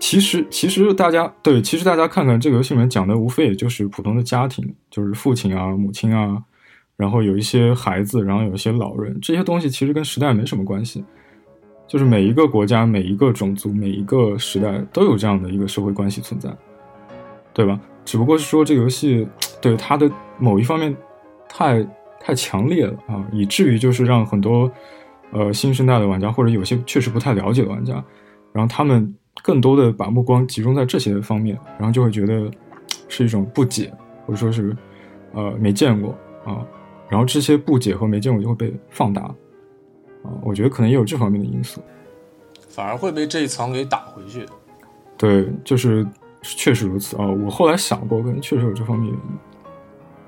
[SPEAKER 2] 其实，其实大家对，其实大家看看这个游戏里面讲的，无非也就是普通的家庭，就是父亲啊、母亲啊，然后有一些孩子，然后有一些老人，这些东西其实跟时代没什么关系。就是每一个国家、每一个种族、每一个时代都有这样的一个社会关系存在，对吧？只不过是说这个游戏对它的某一方面太太强烈了啊，以至于就是让很多呃新生代的玩家或者有些确实不太了解的玩家，然后他们更多的把目光集中在这些方面，然后就会觉得是一种不解，或者说是呃没见过啊，然后这些不解和没见过就会被放大。啊，我觉得可能也有这方面的因素，
[SPEAKER 3] 反而会被这一层给打回去。
[SPEAKER 2] 对，就是确实如此啊。我后来想过，可能确实有这方面原因。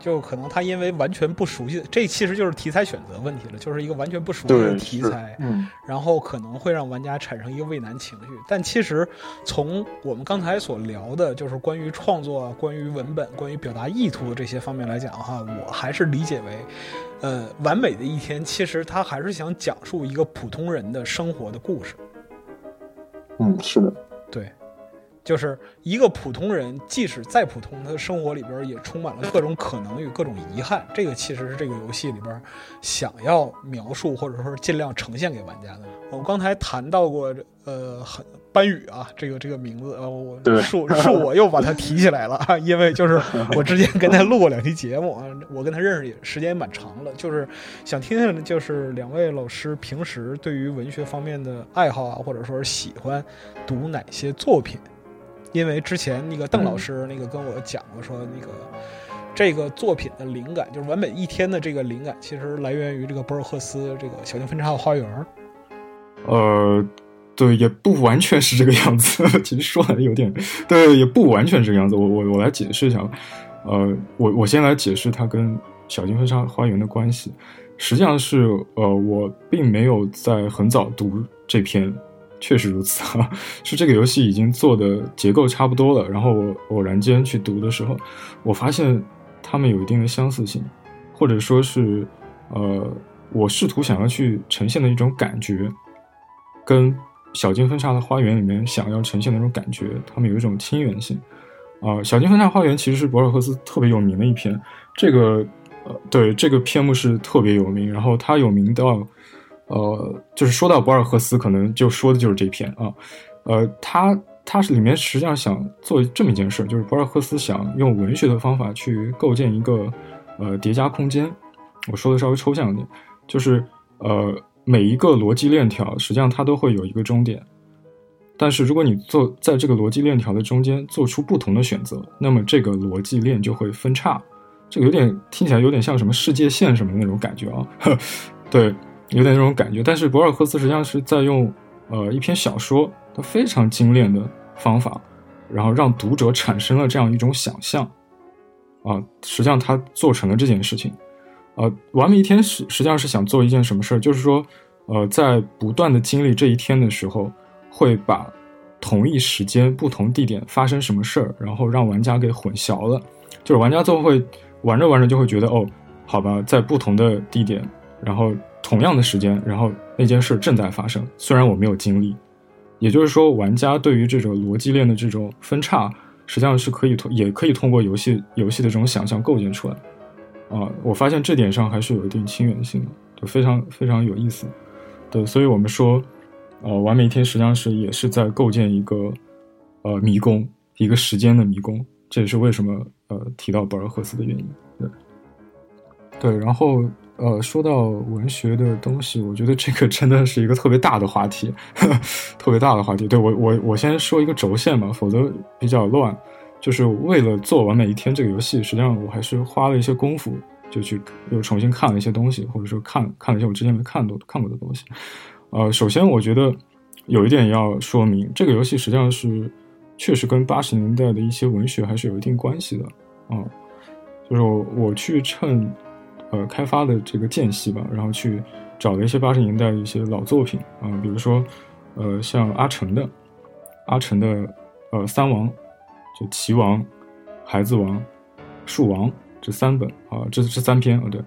[SPEAKER 1] 就可能他因为完全不熟悉，这其实就是题材选择问题了，就是一个完全不熟悉的题材，
[SPEAKER 2] 嗯，
[SPEAKER 1] 然后可能会让玩家产生一个畏难情绪。但其实从我们刚才所聊的，就是关于创作、关于文本、关于表达意图的这些方面来讲的话，我还是理解为，呃，完美的一天，其实他还是想讲述一个普通人的生活的故事。
[SPEAKER 4] 嗯，是的，
[SPEAKER 1] 对。就是一个普通人，即使再普通，他的生活里边也充满了各种可能与各种遗憾。这个其实是这个游戏里边想要描述或者说尽量呈现给玩家的。我们刚才谈到过，呃，很班宇啊，这个这个名字，呃，我是是我又把他提起来了啊，因为就是 我之前跟他录过两期节目啊，我跟他认识也时间也蛮长了，就是想听听就是两位老师平时对于文学方面的爱好啊，或者说是喜欢读哪些作品。因为之前那个邓老师那个跟我讲过，说那个这个作品的灵感，就是完美一天的这个灵感，其实来源于这个博尔赫斯这个《小径分叉的花园》。
[SPEAKER 2] 呃，对，也不完全是这个样子。其实说来有点，对，也不完全这个样子。我我我来解释一下。呃，我我先来解释它跟《小径分叉花园》的关系。实际上是，呃，我并没有在很早读这篇。确实如此啊，是这个游戏已经做的结构差不多了。然后我偶然间去读的时候，我发现它们有一定的相似性，或者说是，呃，我试图想要去呈现的一种感觉，跟《小径分叉的花园》里面想要呈现的那种感觉，它们有一种亲缘性。啊，《小径分叉花园》其实是博尔赫斯特别有名的一篇，这个，呃，对，这个篇目是特别有名，然后它有名到。呃，就是说到博尔赫斯，可能就说的就是这篇啊。呃，他他是里面实际上想做这么一件事，就是博尔赫斯想用文学的方法去构建一个呃叠加空间。我说的稍微抽象一点，就是呃每一个逻辑链条实际上它都会有一个终点，但是如果你做在这个逻辑链条的中间做出不同的选择，那么这个逻辑链就会分叉。这个有点听起来有点像什么世界线什么的那种感觉啊，呵 对。有点那种感觉，但是博尔赫斯实际上是在用，呃，一篇小说，他非常精炼的方法，然后让读者产生了这样一种想象，啊，实际上他做成了这件事情，呃，完美一天实实际上是想做一件什么事儿，就是说，呃，在不断的经历这一天的时候，会把同一时间、不同地点发生什么事儿，然后让玩家给混淆了，就是玩家最后会玩着玩着就会觉得，哦，好吧，在不同的地点，然后。同样的时间，然后那件事正在发生，虽然我没有经历，也就是说，玩家对于这种逻辑链的这种分叉，实际上是可以通，也可以通过游戏游戏的这种想象构建出来。啊，我发现这点上还是有一定亲缘性的，就非常非常有意思。对，所以我们说，呃，完美一天实际上是也是在构建一个呃迷宫，一个时间的迷宫。这也是为什么呃提到博尔赫斯的原因。对，对，然后。呃，说到文学的东西，我觉得这个真的是一个特别大的话题，特别大的话题。对我，我我先说一个轴线吧，否则比较乱。就是为了做完美一天这个游戏，实际上我还是花了一些功夫，就去又重新看了一些东西，或者说看看了一些我之前没看过看过的东西。呃，首先我觉得有一点要说明，这个游戏实际上是确实跟八十年代的一些文学还是有一定关系的。啊，就是我去趁。呃，开发的这个间隙吧，然后去找了一些八十年代的一些老作品啊，比如说，呃，像阿成的，阿成的，呃，三王，就棋王、孩子王、树王这三本啊，这这三篇啊，对，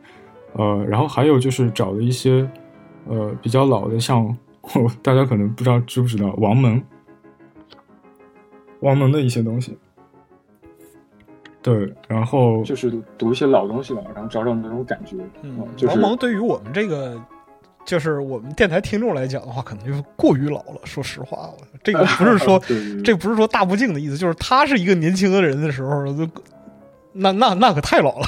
[SPEAKER 2] 呃，然后还有就是找了一些呃比较老的，像大家可能不知道知不知道王蒙，王蒙的一些东西，对，然后
[SPEAKER 4] 就是读一些老东西吧，然后找找那种感觉。
[SPEAKER 1] 嗯，
[SPEAKER 4] 就是
[SPEAKER 1] 王蒙对于我们这个。就是我们电台听众来讲的话，可能就过于老了。说实话，这个不是说 这不是说大不敬的意思，就是他是一个年轻的人的时候，那那那可太老了。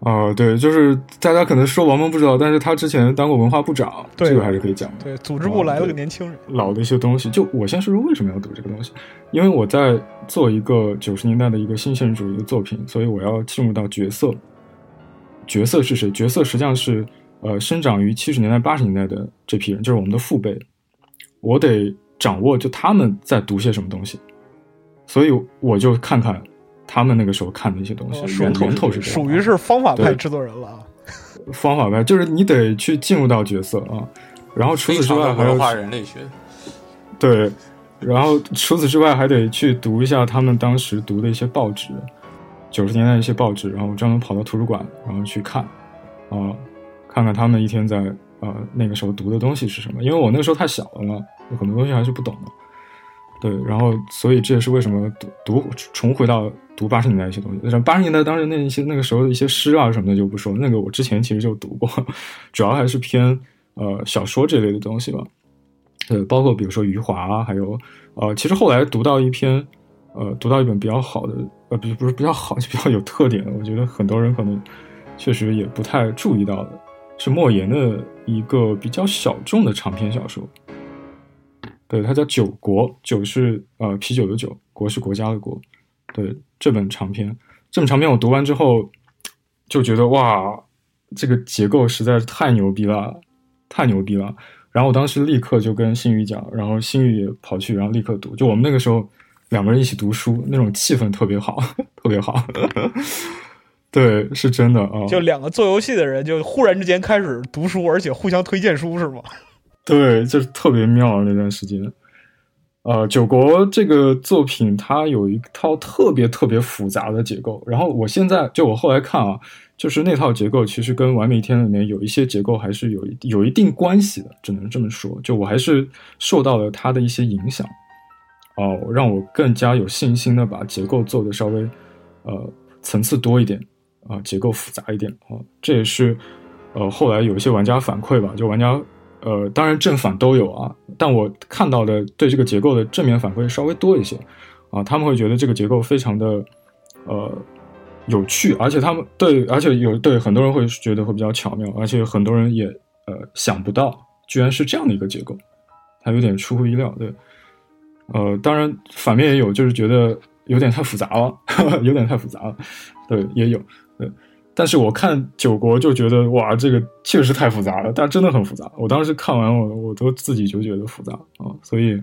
[SPEAKER 2] 哦，对，就是大家可能说王蒙不知道，但是他之前当过文化部长，这个还是可以讲的。
[SPEAKER 1] 对，组织部来了个年轻人。
[SPEAKER 2] 老的一些东西，就我先说说为什么要读这个东西，因为我在做一个九十年代的一个新现实主义的作品，所以我要进入到角色。角色是谁？角色实际上是。呃，生长于七十年代、八十年代的这批人，就是我们的父辈，我得掌握就他们在读些什么东西，所以我就看看他们那个时候看的一些东西，源源头是
[SPEAKER 1] 属于是方法派制作人了啊。
[SPEAKER 2] 方法派就是你得去进入到角色啊，然后除此之外还要
[SPEAKER 3] 人类学，
[SPEAKER 2] 对，然后除此之外还得去读一下他们当时读的一些报纸，九十年代一些报纸，然后专门跑到图书馆，然后去看啊。看看他们一天在呃那个时候读的东西是什么，因为我那个时候太小了嘛，有很多东西还是不懂的。对，然后所以这也是为什么读读重回到读八十年代一些东西。那八十年代当时那一些那个时候的一些诗啊什么的就不说，那个我之前其实就读过，主要还是偏呃小说这类的东西吧。对，包括比如说余华，还有呃，其实后来读到一篇呃读到一本比较好的呃不是不是比较好 就比较有特点的，我觉得很多人可能确实也不太注意到的。是莫言的一个比较小众的长篇小说，对，它叫《酒国》，酒是呃啤酒的酒，国是国家的国。对，这本长篇，这本长篇我读完之后就觉得哇，这个结构实在是太牛逼了，太牛逼了。然后我当时立刻就跟新宇讲，然后新宇也跑去，然后立刻读。就我们那个时候两个人一起读书，那种气氛特别好，特别好。对，是真的啊！
[SPEAKER 1] 就两个做游戏的人，就忽然之间开始读书，而且互相推荐书，是吗？
[SPEAKER 2] 对，就是特别妙那段时间。呃，九国这个作品，它有一套特别特别复杂的结构。然后我现在就我后来看啊，就是那套结构其实跟《完美一天》里面有一些结构还是有有一定关系的，只能这么说。就我还是受到了它的一些影响，哦，让我更加有信心的把结构做的稍微呃层次多一点。啊，结构复杂一点啊，这也是，呃，后来有一些玩家反馈吧，就玩家，呃，当然正反都有啊，但我看到的对这个结构的正面反馈稍微多一些，啊，他们会觉得这个结构非常的，呃，有趣，而且他们对，而且有对很多人会觉得会比较巧妙，而且很多人也呃想不到，居然是这样的一个结构，它有点出乎意料，对，呃，当然反面也有，就是觉得有点太复杂了，有点太复杂了，对，也有。对，但是我看九国就觉得哇，这个确实太复杂了，但真的很复杂。我当时看完我我都自己就觉得复杂啊，所以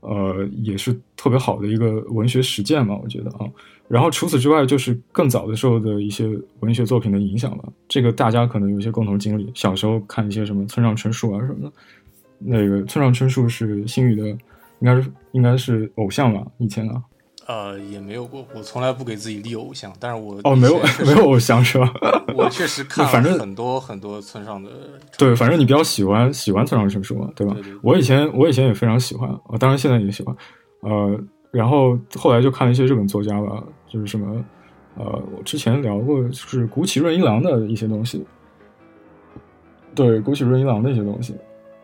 [SPEAKER 2] 呃也是特别好的一个文学实践嘛，我觉得啊。然后除此之外，就是更早的时候的一些文学作品的影响吧。这个大家可能有些共同经历，小时候看一些什么村上春树啊什么的。那个村上春树是星宇的，应该是应该是偶像吧，以前啊。
[SPEAKER 3] 呃，也没有过，我从来不给自己立偶像，但是我
[SPEAKER 2] 哦，没有没有偶像是吧？
[SPEAKER 3] 我确实看
[SPEAKER 2] 反正
[SPEAKER 3] 很多很多村上的，
[SPEAKER 2] 对，反正你比较喜欢喜欢村上春树嘛，对吧？我以前我以前也非常喜欢，我当然现在也喜欢，呃，然后后来就看了一些日本作家吧，就是什么，呃，我之前聊过就，是谷崎润一郎的一些东西，对，谷崎润一郎的一些东西，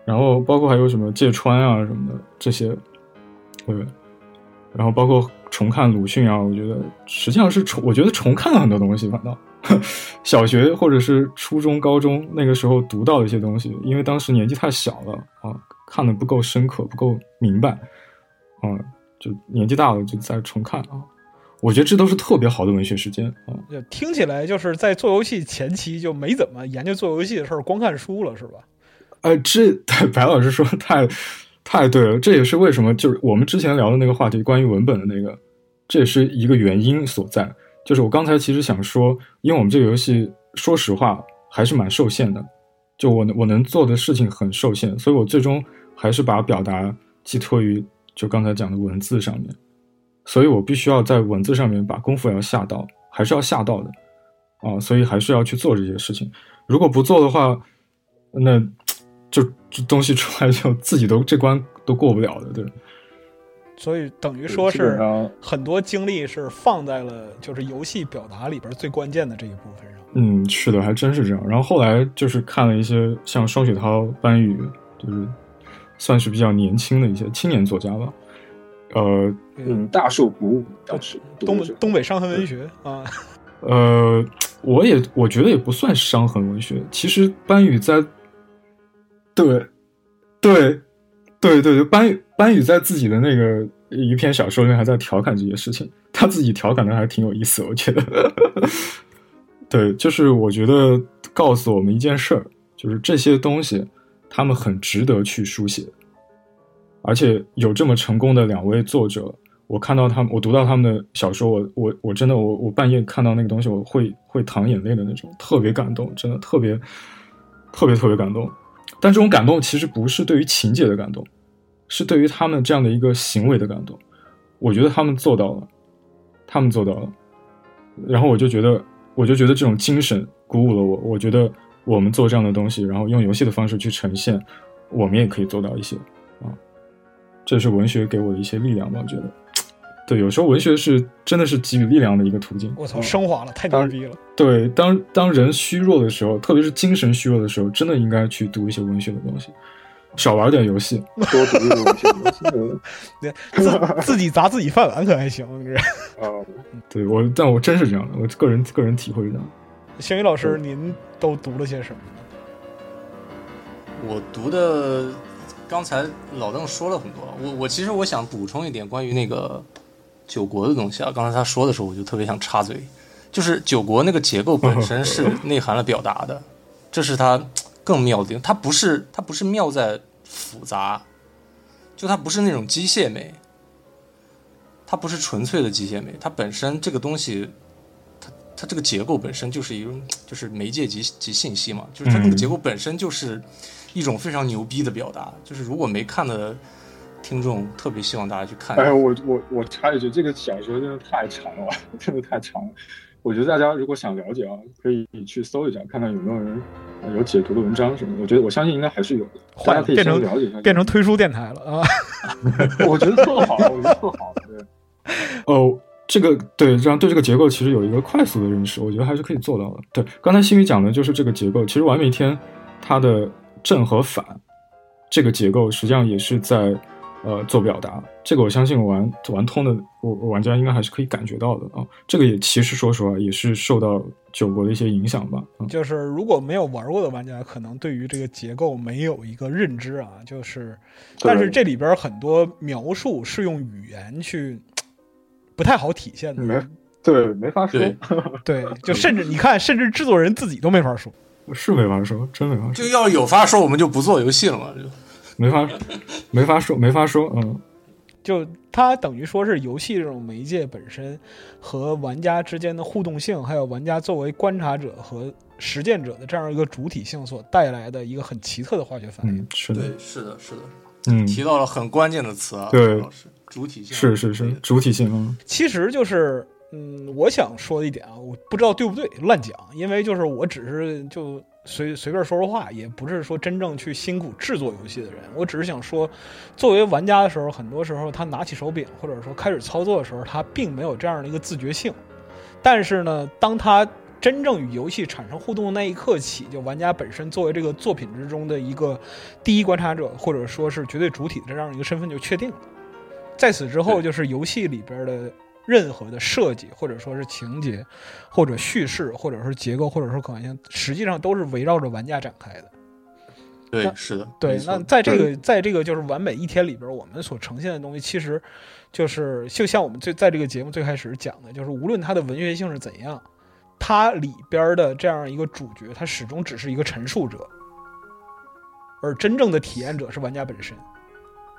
[SPEAKER 2] 然后包括还有什么芥川啊什么的这些，对，然后包括。重看鲁迅啊，我觉得实际上是重，我觉得重看了很多东西。反倒 小学或者是初中、高中那个时候读到的一些东西，因为当时年纪太小了啊，看的不够深刻，不够明白，啊，就年纪大了就再重看啊。我觉得这都是特别好的文学时间啊。
[SPEAKER 1] 听起来就是在做游戏前期就没怎么研究做游戏的事儿，光看书了是吧？
[SPEAKER 2] 呃，这白老师说太。太对了，这也是为什么就是我们之前聊的那个话题，关于文本的那个，这也是一个原因所在。就是我刚才其实想说，因为我们这个游戏，说实话还是蛮受限的，就我我能做的事情很受限，所以我最终还是把表达寄托于就刚才讲的文字上面，所以我必须要在文字上面把功夫要下到，还是要下到的。啊，所以还是要去做这些事情。如果不做的话，那就这东西出来就自己都这关都过不了的，对。
[SPEAKER 1] 所以等于说是很多精力是放在了就是游戏表达里边最关键的这一部分上。
[SPEAKER 2] 嗯，是的，还真是这样。然后后来就是看了一些像双雪涛、班宇，就是算是比较年轻的一些青年作家吧。呃
[SPEAKER 4] 嗯，大受鼓舞，当时
[SPEAKER 1] 东东北伤痕文学啊，
[SPEAKER 2] 呃，我也我觉得也不算伤痕文学。其实班宇在，对，对，对对对，班宇班宇在自己的那个一篇小说里面还在调侃这些事情，他自己调侃的还挺有意思，我觉得。对，就是我觉得告诉我们一件事儿，就是这些东西他们很值得去书写，而且有这么成功的两位作者，我看到他们，我读到他们的小说，我我我真的我我半夜看到那个东西，我会会淌眼泪的那种，特别感动，真的特别特别特别感动。但这种感动其实不是对于情节的感动，是对于他们这样的一个行为的感动。我觉得他们做到了，他们做到了。然后我就觉得，我就觉得这种精神鼓舞了我。我觉得我们做这样的东西，然后用游戏的方式去呈现，我们也可以做到一些啊。这是文学给我的一些力量吧，我觉得。对，有时候文学是真的是给予力量的一个途径。
[SPEAKER 1] 我操，升华了，太牛逼了！
[SPEAKER 2] 对，当当人虚弱的时候，特别是精神虚弱的时候，真的应该去读一些文学的东西，少玩点游戏。
[SPEAKER 4] 多读一读
[SPEAKER 1] 对自自己砸自己饭碗可还行，这
[SPEAKER 4] 啊，
[SPEAKER 2] 对我，但我真是这样的，我个人个人体会是这样。
[SPEAKER 1] 星宇老师，您都读了些什么？
[SPEAKER 3] 我读的，刚才老邓说了很多，我我其实我想补充一点关于那个九国的东西啊。刚才他说的时候，我就特别想插嘴，就是九国那个结构本身 是内涵了表达的，这是它更妙的地方。它不是它不是妙在复杂，就它不是那种机械美，它不是纯粹的机械美，它本身这个东西。它它这个结构本身就是一种，就是媒介及及信息嘛，就是它那个
[SPEAKER 2] 嗯
[SPEAKER 3] 结构本身就是一种非常牛逼的表达。就是如果没看的听众，特别希望大家去看。
[SPEAKER 4] 哎，我我我插一句，这个小说真的太长了，真的太长了。我觉得大家如果想了解啊，可以去搜一下，看看有没有人呃有解读的文章什么的。我觉得我相信应该还是有的，大，家可以
[SPEAKER 1] 变成
[SPEAKER 4] 先了解一下。
[SPEAKER 1] 变成推书电台了啊！
[SPEAKER 4] 我觉得特好，我觉得特好。对，
[SPEAKER 2] 哦，这个对，这样对这个结构其实有一个快速的认识，我觉得还是可以做到的。对，刚才新宇讲的就是这个结构。其实完美天它的正和反这个结构，实际上也是在呃做表达。这个我相信玩玩通的我玩家应该还是可以感觉到的啊。这个也其实说实话也是受到九国的一些影响吧。啊，
[SPEAKER 1] 就是如果没有玩过的玩家，可能对于这个结构没有一个认知啊。就是，但是这里边很多描述是用语言去不太好体现的。
[SPEAKER 4] 没对没法说。
[SPEAKER 3] 对
[SPEAKER 1] 对，就甚至你看，甚至制作人自己都没法说。
[SPEAKER 2] 是没法说，真没法说，
[SPEAKER 3] 就要有法说，我们就不做游戏了嘛。就
[SPEAKER 2] 没法没法说，没法说。嗯，
[SPEAKER 1] 就它等于说是游戏这种媒介本身和玩家之间的互动性，还有玩家作为观察者和实践者的这样一个主体性所带来的一个很奇特的化学反应。
[SPEAKER 2] 嗯，是的，
[SPEAKER 3] 对，是的，是的，
[SPEAKER 2] 嗯，
[SPEAKER 3] 提到了很关键的词啊，
[SPEAKER 2] 对。
[SPEAKER 3] 老师，主体性。
[SPEAKER 2] 是是是主体性，嗯。
[SPEAKER 1] 其实就是，嗯，我想说的一点啊，我不知道对不对，乱讲，因为就是我只是就随随便说说话，也不是说真正去辛苦制作游戏的人，我只是想说，作为玩家的时候，很多时候他拿起手柄或者说开始操作的时候，他并没有这样的一个自觉性，但是呢，当他真正与游戏产生互动的那一刻起，就玩家本身作为这个作品之中的一个第一观察者，或者说是绝对主体的这样一个身份就确定了。在此之后，就是游戏里边的任何的设计，或者说是情节，或者叙事，或者是结构，或者说可能性，实际上都是围绕着玩家展开的。
[SPEAKER 3] 对，是的，
[SPEAKER 1] 对那在这个在这个就是完美一天里边，我们所呈现的东西，其实就是就像我们最在这个节目最开始讲的，就是无论它的文学性是怎样，它里边的这样一个主角，他始终只是一个陈述者，而真正的体验者是玩家本身。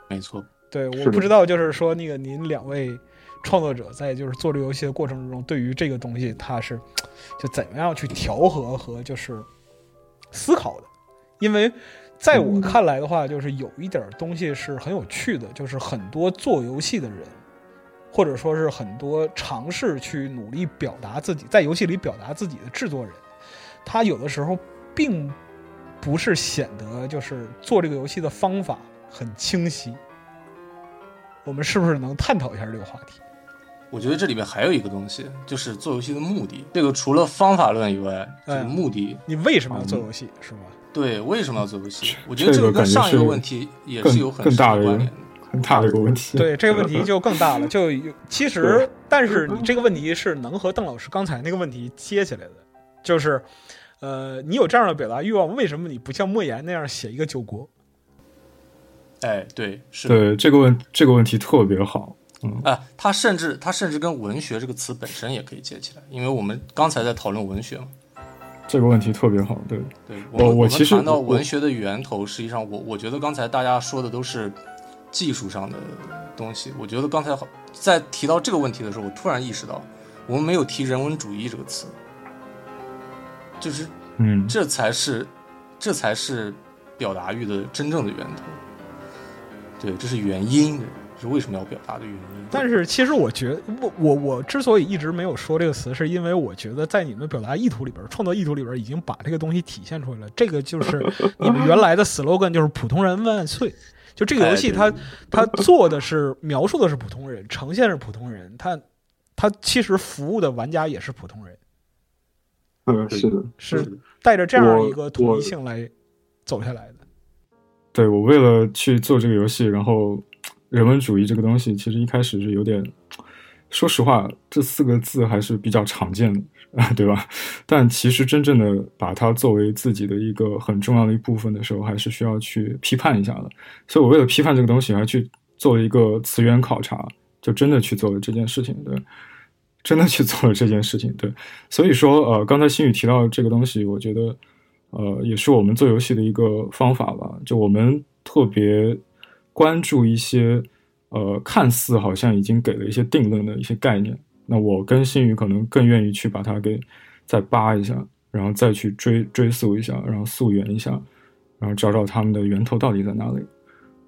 [SPEAKER 3] 没错，
[SPEAKER 1] 对，我不知道，就是说那个您两位创作者在就是做这个游戏的过程之中，对于这个东西，他是 就怎么样去调和和就是思考的？因为在我看来的话，就是有一点东西是很有趣的，就是很多做游戏的人，或者说是很多尝试去努力表达自己，在游戏里表达自己的制作人，他有的时候并不是显得就是做这个游戏的方法很清晰。我们是不是能探讨一下这个话题？
[SPEAKER 3] 我觉得这里面还有一个东西，就是做游戏的目的。这个除了方法论以外，这个目的，
[SPEAKER 1] 你为什么要做游戏，是吗？
[SPEAKER 3] 对，为什么要做游戏？我觉得这个跟上一个问题也是有很
[SPEAKER 2] 大
[SPEAKER 3] 的关联。
[SPEAKER 2] 很大的一个问题。
[SPEAKER 1] 对这个问题就更大了。就其实，但是你这个问题是能和邓老师刚才那个问题接起来的，就是，呃，你有这样的表达欲望，为什么你不像莫言那样写一个九国？
[SPEAKER 3] 哎，对，是。
[SPEAKER 2] 对这个问这个问题特别好。嗯，
[SPEAKER 3] 啊，他甚至他甚至跟文学这个词本身也可以接起来，因为我们刚才在讨论文学嘛。
[SPEAKER 2] 这个问题特别好，对。
[SPEAKER 3] 对，
[SPEAKER 2] 我
[SPEAKER 3] 我
[SPEAKER 2] 其实
[SPEAKER 3] 谈到文学的源头，实际上我我觉得刚才大家说的都是技术上的东西。我觉得刚才好在提到这个问题的时候，我突然意识到，我们没有提人文主义这个词，就是
[SPEAKER 2] 嗯，
[SPEAKER 3] 这才是这才是表达欲的真正的源头。对，这是原因。是为什么要表达的原因？
[SPEAKER 1] 但是其实我觉得，我我我之所以一直没有说这个词，是因为我觉得在你们表达意图里边，创作意图里边已经把这个东西体现出来了。这个就是 你们原来的 slogan，就是“普通人万岁”。就这个游戏，它它做的是描述的是普通人，呈现是普通人，它它其实服务的玩家也是普通人。
[SPEAKER 2] 嗯，是的，
[SPEAKER 1] 是带着这样一个统一性来走下来的。
[SPEAKER 2] 对我为了去做这个游戏，然后。人文主义这个东西，其实一开始是有点，说实话，这四个字还是比较常见的，对吧？但其实真正的把它作为自己的一个很重要的一部分的时候，还是需要去批判一下的。所以我为了批判这个东西，还去做了一个词源考察，就真的去做了这件事情，对，真的去做了这件事情，对。所以说，呃，刚才新宇提到这个东西，我觉得，呃，也是我们做游戏的一个方法吧，就我们特别。关注一些，呃，看似好像已经给了一些定论的一些概念，那我跟新宇可能更愿意去把它给再扒一下，然后再去追追溯一下，然后溯源一下，然后找找他们的源头到底在哪里，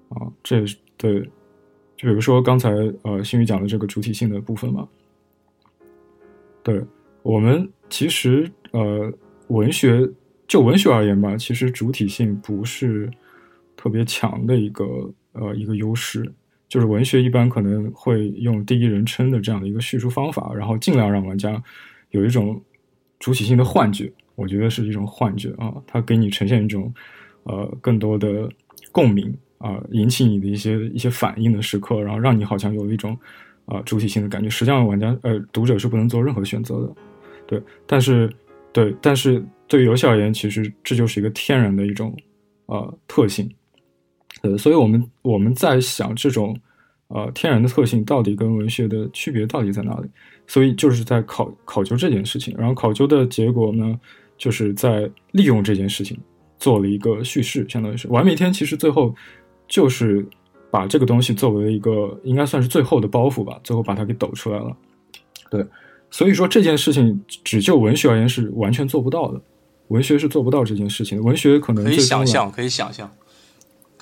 [SPEAKER 2] 啊，这对，就比如说刚才呃新宇讲的这个主体性的部分嘛，对我们其实呃文学就文学而言吧，其实主体性不是特别强的一个。呃，一个优势就是文学一般可能会用第一人称的这样的一个叙述方法，然后尽量让玩家有一种主体性的幻觉。我觉得是一种幻觉啊，它给你呈现一种呃更多的共鸣啊，引起你的一些一些反应的时刻，然后让你好像有一种啊主体性的感觉。实际上，玩家呃读者是不能做任何选择的，对。但是对，但是对于游戏而言，其实这就是一个天然的一种呃特性。呃，所以我们我们在想这种，呃，天然的特性到底跟文学的区别到底在哪里？所以就是在考考究这件事情，然后考究的结果呢，就是在利用这件事情做了一个叙事，相当于是完美天。其实最后就是把这个东西作为一个应该算是最后的包袱吧，最后把它给抖出来了。对，所以说这件事情只就文学而言是完全做不到的，文学是做不到这件事情的。文学可能
[SPEAKER 3] 可以想象，可以想象。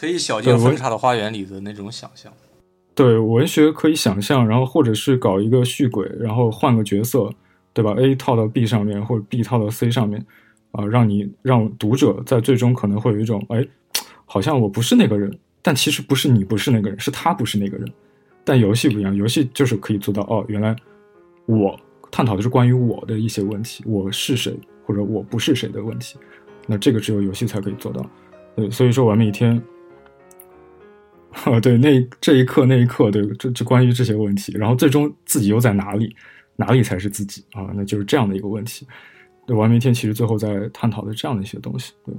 [SPEAKER 3] 可以小径分叉的花园里的那种想象，
[SPEAKER 2] 对文学可以想象，然后或者是搞一个续轨，然后换个角色，对吧？A 套到 B 上面，或者 B 套到 C 上面，啊，让你让读者在最终可能会有一种，哎，好像我不是那个人，但其实不是你不是那个人，是他不是那个人。但游戏不一样，游戏就是可以做到，哦，原来我探讨的是关于我的一些问题，我是谁或者我不是谁的问题，那这个只有游戏才可以做到。对，所以说完美一天。啊，对，那这一刻那一刻，对，这这关于这些问题，然后最终自己又在哪里，哪里才是自己啊？那就是这样的一个问题。对，完美天其实最后在探讨的这样的一些东西。对，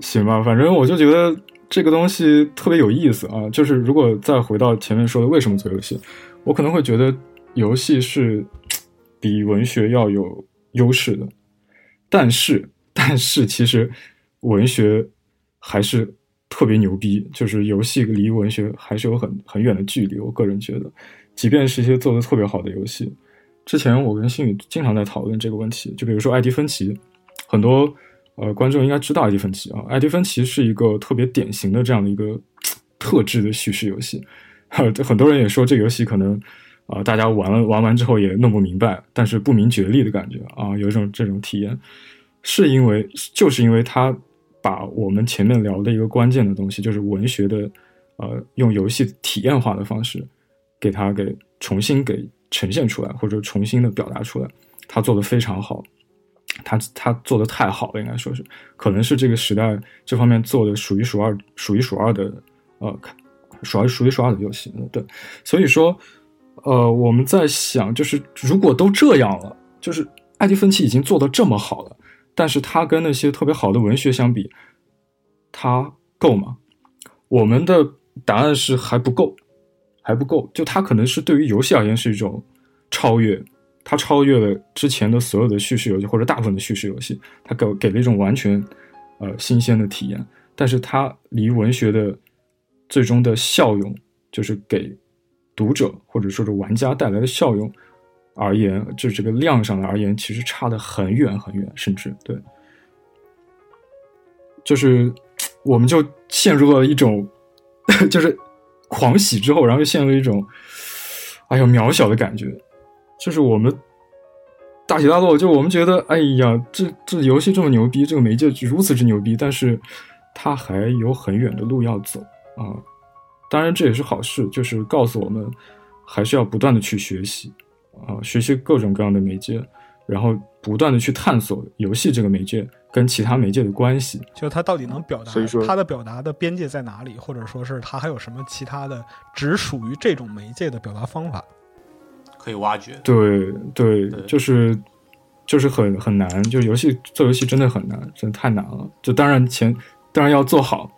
[SPEAKER 2] 行吧，反正我就觉得这个东西特别有意思啊。就是如果再回到前面说的为什么做游戏，我可能会觉得游戏是比文学要有优势的，但是但是其实文学还是。特别牛逼，就是游戏离文学还是有很很远的距离。我个人觉得，即便是一些做的特别好的游戏，之前我跟星宇经常在讨论这个问题。就比如说《艾迪芬奇》，很多呃观众应该知道《艾迪芬奇》啊，《艾迪芬奇》是一个特别典型的这样的一个特质的叙事游戏。很多人也说这个游戏可能啊、大家玩了玩完之后也弄不明白，但是不明觉厉的感觉啊，有一种这种体验，是因为就是因为它把我们前面聊的一个关键的东西，就是文学的呃用游戏体验化的方式，给它给重新给呈现出来，或者重新的表达出来，他做的非常好。他他做的太好了，应该说是，可能是这个时代这方面做的数一数二、数一数二的，呃，数二数一数二的游戏。对，所以说，呃，我们在想，就是如果都这样了，就是艾迪芬奇已经做的这么好了，但是他跟那些特别好的文学相比，他够吗？我们的答案是还不够，还不够。就他可能是对于游戏而言是一种超越，它超越了之前的所有的叙事游戏或者大部分的叙事游戏，它给给了一种完全呃新鲜的体验。但是它离文学的最终的效用，就是给读者或者说是玩家带来的效用而言，就这个量上的而言，其实差得很远很远，甚至对，就是我们就陷入了一种 就是狂喜之后，然后又陷入一种哎呀渺小的感觉。就是我们大起大落，就我们觉得，哎呀，这这游戏这么牛逼，这个媒介如此之牛逼，但是它还有很远的路要走啊。当然，这也是好事，就是告诉我们还是要不断的去学习啊，学习各种各样的媒介，然后不断的去探索游戏这个媒介跟其他媒介的关系。
[SPEAKER 1] 就它到底能表达
[SPEAKER 4] 所以说
[SPEAKER 1] 它的表达的边界在哪里，或者说是它还有什么其他的只属于这种媒介的表达方法？
[SPEAKER 3] 可以挖掘。
[SPEAKER 2] 对对
[SPEAKER 3] 对，
[SPEAKER 2] 就是就是很很难，就游戏做游戏真的很难，真的太难了。就当然前当然要做好，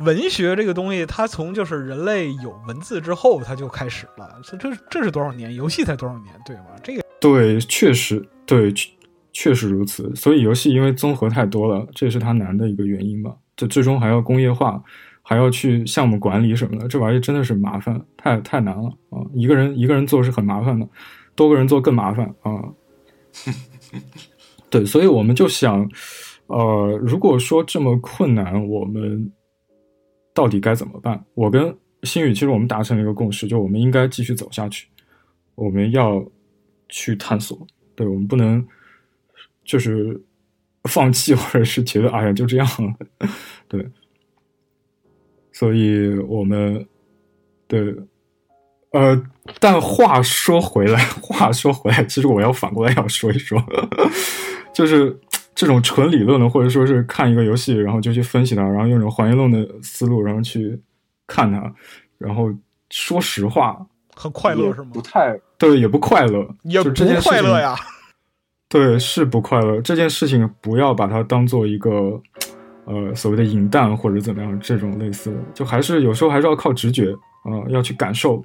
[SPEAKER 1] 文学这个东西，它从就是人类有文字之后，它就开始了。这这这是多少年？游戏才多少年，对吗？这个
[SPEAKER 2] 对，确实对，确确实如此。所以游戏因为综合太多了，这也是它难的一个原因吧。就最终还要工业化，还要去项目管理什么的，这玩意真的是麻烦，太太难了啊！一个人一个人做是很麻烦的，多个人做更麻烦啊。对，所以我们就想，呃，如果说这么困难，我们到底该怎么办？我跟新宇其实我们达成了一个共识，就我们应该继续走下去，我们要去探索，对我们不能就是放弃，或者是觉得哎呀就这样了，对，所以我们对。呃，但话说回来，话说回来，其实我要反过来要说一说，就是这种纯理论的，或者说是看一个游戏，然后就去分析它，然后用这种还原论的思路，然后去看它，然后说实话，
[SPEAKER 1] 很快乐是吗
[SPEAKER 4] 不？太
[SPEAKER 2] 对也不快乐，
[SPEAKER 1] 也不快乐呀。
[SPEAKER 2] 对，是不快乐。这件事情不要把它当做一个呃所谓的引弹或者怎么样这种类似的，就还是有时候还是要靠直觉啊、要去感受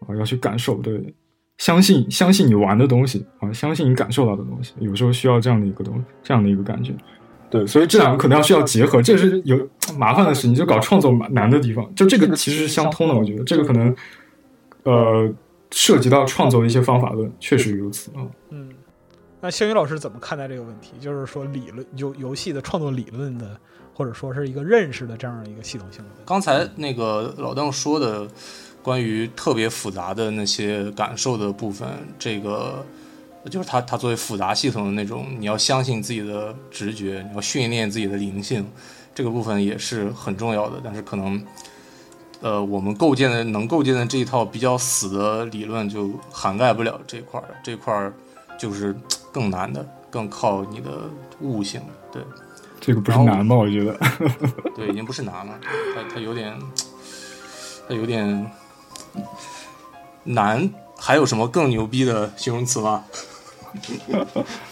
[SPEAKER 2] 啊、要去感受，对，相信相信你玩的东西啊，相信你感受到的东西，有时候需要这样的一个东西，这样的一个感觉。
[SPEAKER 4] 对，
[SPEAKER 2] 所以这两个可能要需要结合，这是有麻烦的事情，就搞创作难的地方。就这个其实是相通的，我觉得这个可能呃涉及到创作的一些方法论，确实如此啊。
[SPEAKER 1] 嗯，那星宇老师怎么看待这个问题？就是说理论游游戏的创作理论的，或者说是一个认识的这样一个系统性。
[SPEAKER 3] 刚才那个老邓说的关于特别复杂的那些感受的部分，这个就是它它作为复杂系统的那种，你要相信自己的直觉，你要训练自己的灵性，这个部分也是很重要的。但是可能，呃，我们构建的能构建的这一套比较死的理论就涵盖不了这块儿，这块儿就是更难的，更靠你的悟性。对
[SPEAKER 2] 这个不是难吗？我觉得，
[SPEAKER 3] 对，已经不是难了，它它有点，它有点难。还有什么更牛逼的形容词吗？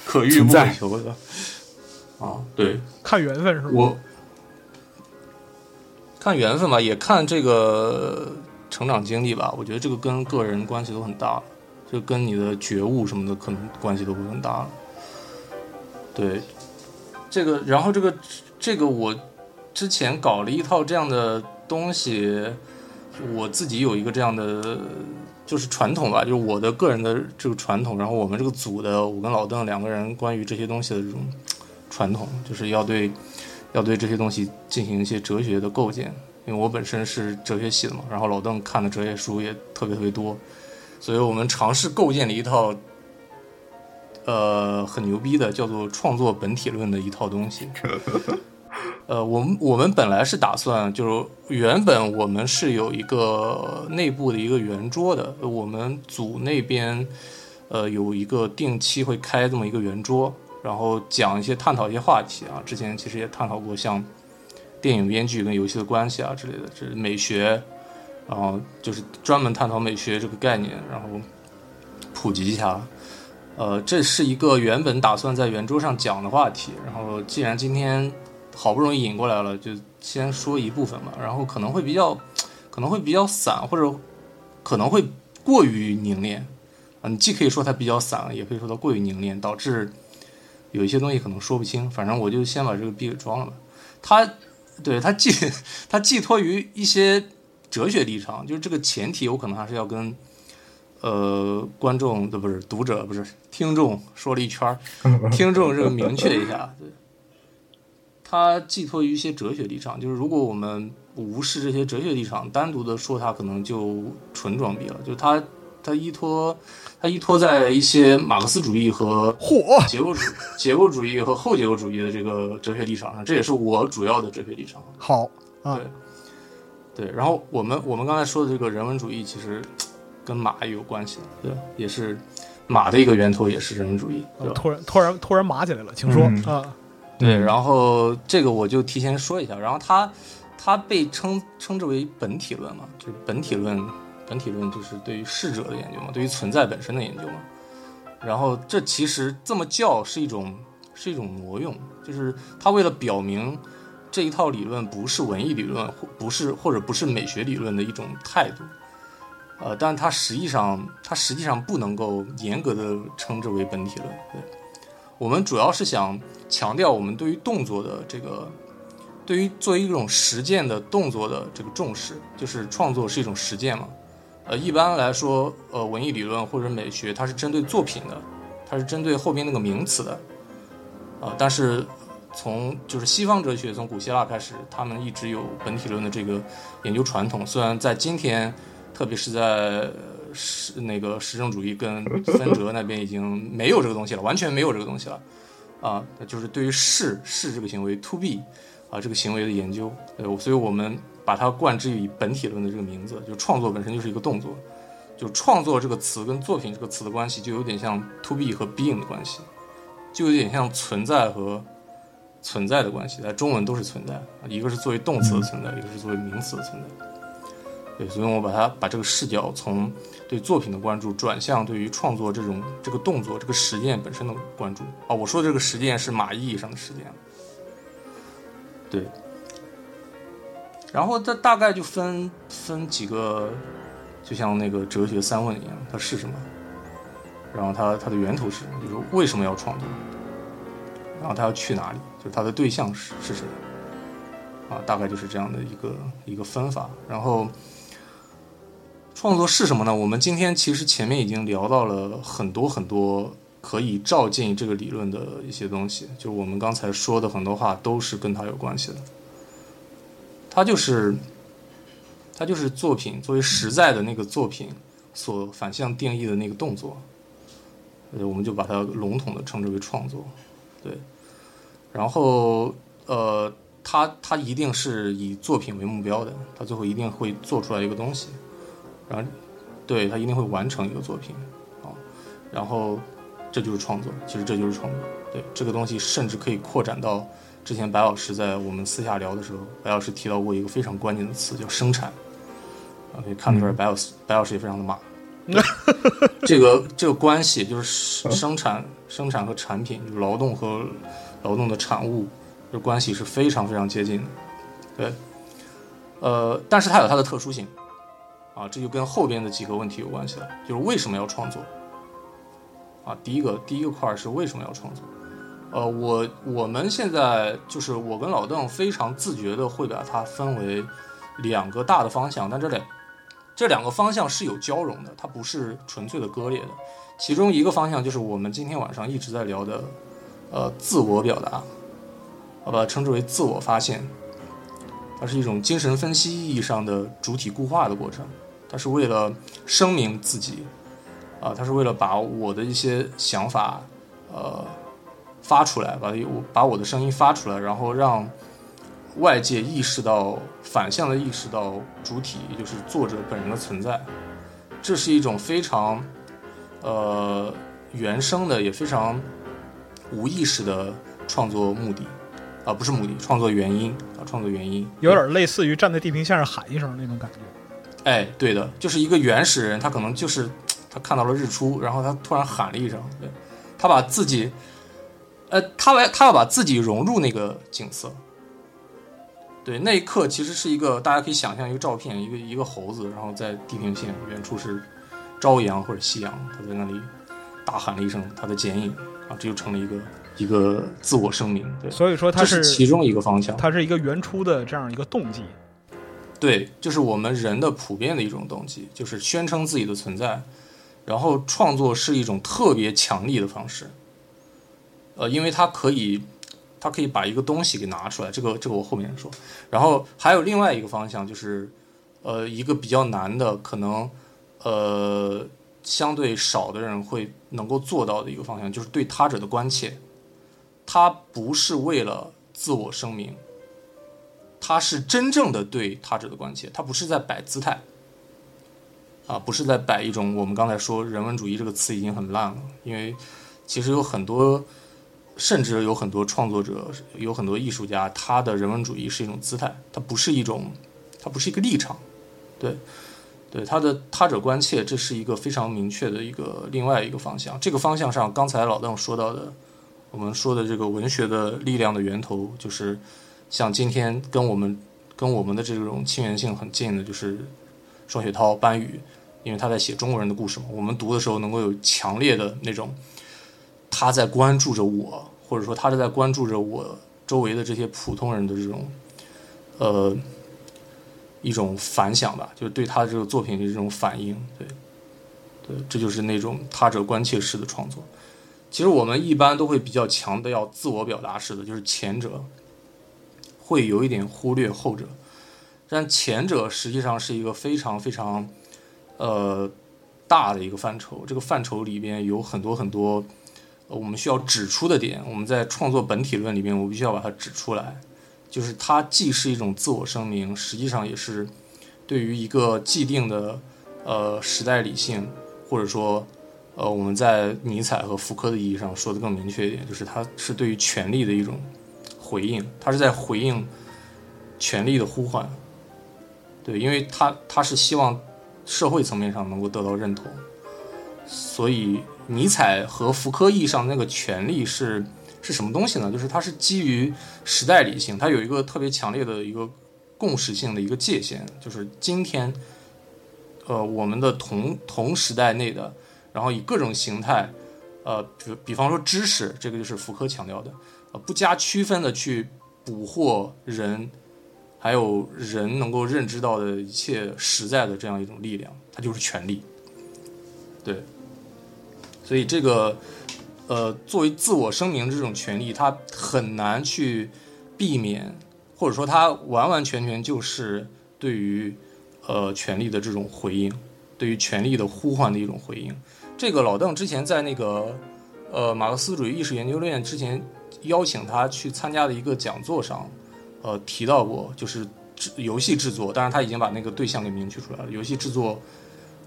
[SPEAKER 3] 可遇不可求的啊，对
[SPEAKER 1] 看缘分是吗？
[SPEAKER 3] 我看缘分吧，也看这个成长经历吧。我觉得这个跟个人关系都很大，就跟你的觉悟什么的可能关系都会很大了。对，这个，然后这个这个我之前搞了一套这样的东西，我自己有一个这样的就是传统吧，就是我的个人的这个传统，然后我们这个组的我跟老邓两个人关于这些东西的这种传统，就是要对要对这些东西进行一些哲学的构建，因为我本身是哲学系的嘛，然后老邓看的哲学书也特别特别多，所以我们尝试构建了一套，呃，很牛逼的叫做创作本体论的一套东西。呃，我们我们本来是打算，就是原本我们是有一个内部的一个圆桌的，我们组那边，呃，有一个定期会开这么一个圆桌，然后讲一些探讨一些话题啊。之前其实也探讨过像电影编剧跟游戏的关系啊之类的，这是美学，然后就是专门探讨美学这个概念，然后普及一下。呃，这是一个原本打算在圆桌上讲的话题，然后既然今天。好不容易引过来了，就先说一部分吧。然后可能会比较，可能会比较散，或者可能会过于凝练啊。你既可以说它比较散，也可以说它过于凝练，导致有一些东西可能说不清。反正我就先把这个币给装了吧。它对它寄 它寄托于一些哲学立场，就是这个前提，我可能还是要跟呃观众的不是读者不是听众说了一圈，听众这个明确一下。对。它寄托于一些哲学立场，就是如果我们无视这些哲学立场，单独的说它，可能就纯装逼了。就是它，它依托，它依托在一些马克思主义和
[SPEAKER 1] 嚯
[SPEAKER 3] 结构主结构主义和后结构主义的这个哲学立场上，这也是我主要的哲学立场。
[SPEAKER 1] 好，
[SPEAKER 3] 对，对。然后我们我们刚才说的这个人文主义，其实跟马也有关系的，对，也是马的一个源头，也是人文主义。
[SPEAKER 1] 突然突然突然马起来了，请说啊。
[SPEAKER 3] 对，然后这个我就提前说一下，然后它，它被称称之为本体论嘛，就是本体论，本体论就是对于逝者的研究嘛，对于存在本身的研究嘛。然后这其实这么叫是一种是一种挪用，就是他为了表明这一套理论不是文艺理论，或不是或者不是美学理论的一种态度，呃，但它实际上它实际上不能够严格的称之为本体论，对。我们主要是想强调我们对于动作的这个，对于作为一种实践的动作的这个重视，就是创作是一种实践嘛。呃，一般来说，呃，文艺理论或者美学，它是针对作品的，它是针对后边那个名词的。啊，但是从就是西方哲学从古希腊开始，他们一直有本体论的这个研究传统。虽然在今天，特别是在实那个实证主义跟分哲那边已经没有这个东西了，完全没有这个东西了，啊，就是对于是是这个行为 to be 啊这个行为的研究，呃，所以我们把它冠之于本体论的这个名字，就创作本身就是一个动作，就创作这个词跟作品这个词的关系就有点像 to be 和 being 的关系，就有点像存在和存在的关系，在中文都是存在，一个是作为动词的存在，一个是作为名词的存在。对，所以我把它把这个视角从对作品的关注转向对于创作这种这个动作这个实践本身的关注啊。我说的这个实践是马意义上的实践。对，然后它大概就分分几个，就像那个哲学三问一样，它是什么？然后它它的源头是什么？就是为什么要创作？然后它要去哪里？就是它的对象是是谁？啊，大概就是这样的一个一个分法。然后。创作是什么呢？我们今天其实前面已经聊到了很多很多可以照进这个理论的一些东西，就我们刚才说的很多话都是跟它有关系的。它就是，它就是作品作为实在的那个作品所反向定义的那个动作，呃，我们就把它笼统的称之为创作，对。然后，呃，它它一定是以作品为目标的，它最后一定会做出来一个东西。然后，对他一定会完成一个作品，啊，然后这就是创作，其实这就是创作。对这个东西，甚至可以扩展到之前白老师在我们私下聊的时候，白老师提到过一个非常关键的词，叫生产。啊，可以看出来，白老师白老师也非常的马。这个这个关系就是生产生产和产品，就劳动和劳动的产物，这关系是非常非常接近的。对，呃，但是它有它的特殊性。啊，这就跟后边的几个问题有关系了，就是为什么要创作？啊，第一个第一个块是为什么要创作？呃，我我们现在就是我跟老邓非常自觉的会把它分为两个大的方向，但这两这两个方向是有交融的，它不是纯粹的割裂的。其中一个方向就是我们今天晚上一直在聊的，呃，自我表达，我把称之为自我发现。它是一种精神分析意义上的主体固化的过程，他是为了声明自己，啊，他是为了把我的一些想法，呃，发出来，把我把我的声音发出来，然后让外界意识到反向的意识到主体，也就是作者本人的存在，这是一种非常呃原生的，也非常无意识的创作目的。啊，不是目的，创作原因啊，创作原因
[SPEAKER 1] 有点类似于站在地平线上喊一声那种感觉。
[SPEAKER 3] 哎，对的，就是一个原始人，他可能就是他看到了日出，然后他突然喊了一声，对，他把自己，呃，他来，他要把自己融入那个景色。对，那一刻其实是一个大家可以想象一个照片，一个一个猴子，然后在地平线远处是朝阳或者夕阳，他在那里大喊了一声他的剪影啊，这就成了一个。一个自我声明，对，
[SPEAKER 1] 所以说它
[SPEAKER 3] 是其中一个方向，
[SPEAKER 1] 它是一个原初的这样一个动机，
[SPEAKER 3] 对，就是我们人的普遍的一种动机，就是宣称自己的存在，然后创作是一种特别强力的方式，呃，因为它可以，它可以把一个东西给拿出来，这个这个我后面说，然后还有另外一个方向，就是呃，一个比较难的，可能呃相对少的人会能够做到的一个方向，就是对他者的关切。他不是为了自我声明，他是真正的对他者的关切，他不是在摆姿态，啊，不是在摆一种我们刚才说人文主义这个词已经很烂了，因为其实有很多，甚至有很多创作者，有很多艺术家，他的人文主义是一种姿态，它不是一种，它不是一个立场，对，对，他的他者关切，这是一个非常明确的一个另外一个方向，这个方向上，刚才老邓说到的。我们说的这个文学的力量的源头，就是像今天跟我们跟我们的这种亲缘性很近的，就是双雪涛、班宇，因为他在写中国人的故事嘛。我们读的时候能够有强烈的那种他在关注着我，或者说他是在关注着我周围的这些普通人的这种呃一种反响吧，就是对他这个作品的这种反应。对，对，这就是那种他者关切式的创作。其实我们一般都会比较强的要自我表达式的，就是前者会有一点忽略后者，但前者实际上是一个非常非常呃大的一个范畴，这个范畴里边有很多很多呃我们需要指出的点，我们在创作本体论里面，我必须要把它指出来，就是它既是一种自我声明，实际上也是对于一个既定的呃时代理性，或者说。呃，我们在尼采和福柯的意义上说的更明确一点，就是它是对于权力的一种回应，他是在回应权力的呼唤。对，因为他他是希望社会层面上能够得到认同，所以尼采和福柯意义上那个权力是是什么东西呢？就是它是基于时代理性，它有一个特别强烈的一个共识性的一个界限，就是今天，呃，我们的同同时代内的。然后以各种形态，呃，比比方说知识，这个就是福柯强调的，不加区分的去捕获人，还有人能够认知到的一切实在的这样一种力量，它就是权力。对，所以这个，呃，作为自我声明这种权利，它很难去避免，或者说它完完全全就是对于呃权力的这种回应，对于权力的呼唤的一种回应。这个老邓之前在那个，呃，马克思主义意识研究院之前邀请他去参加的一个讲座上，呃，提到过，就是游戏制作，当然他已经把那个对象给明确出来了。游戏制作，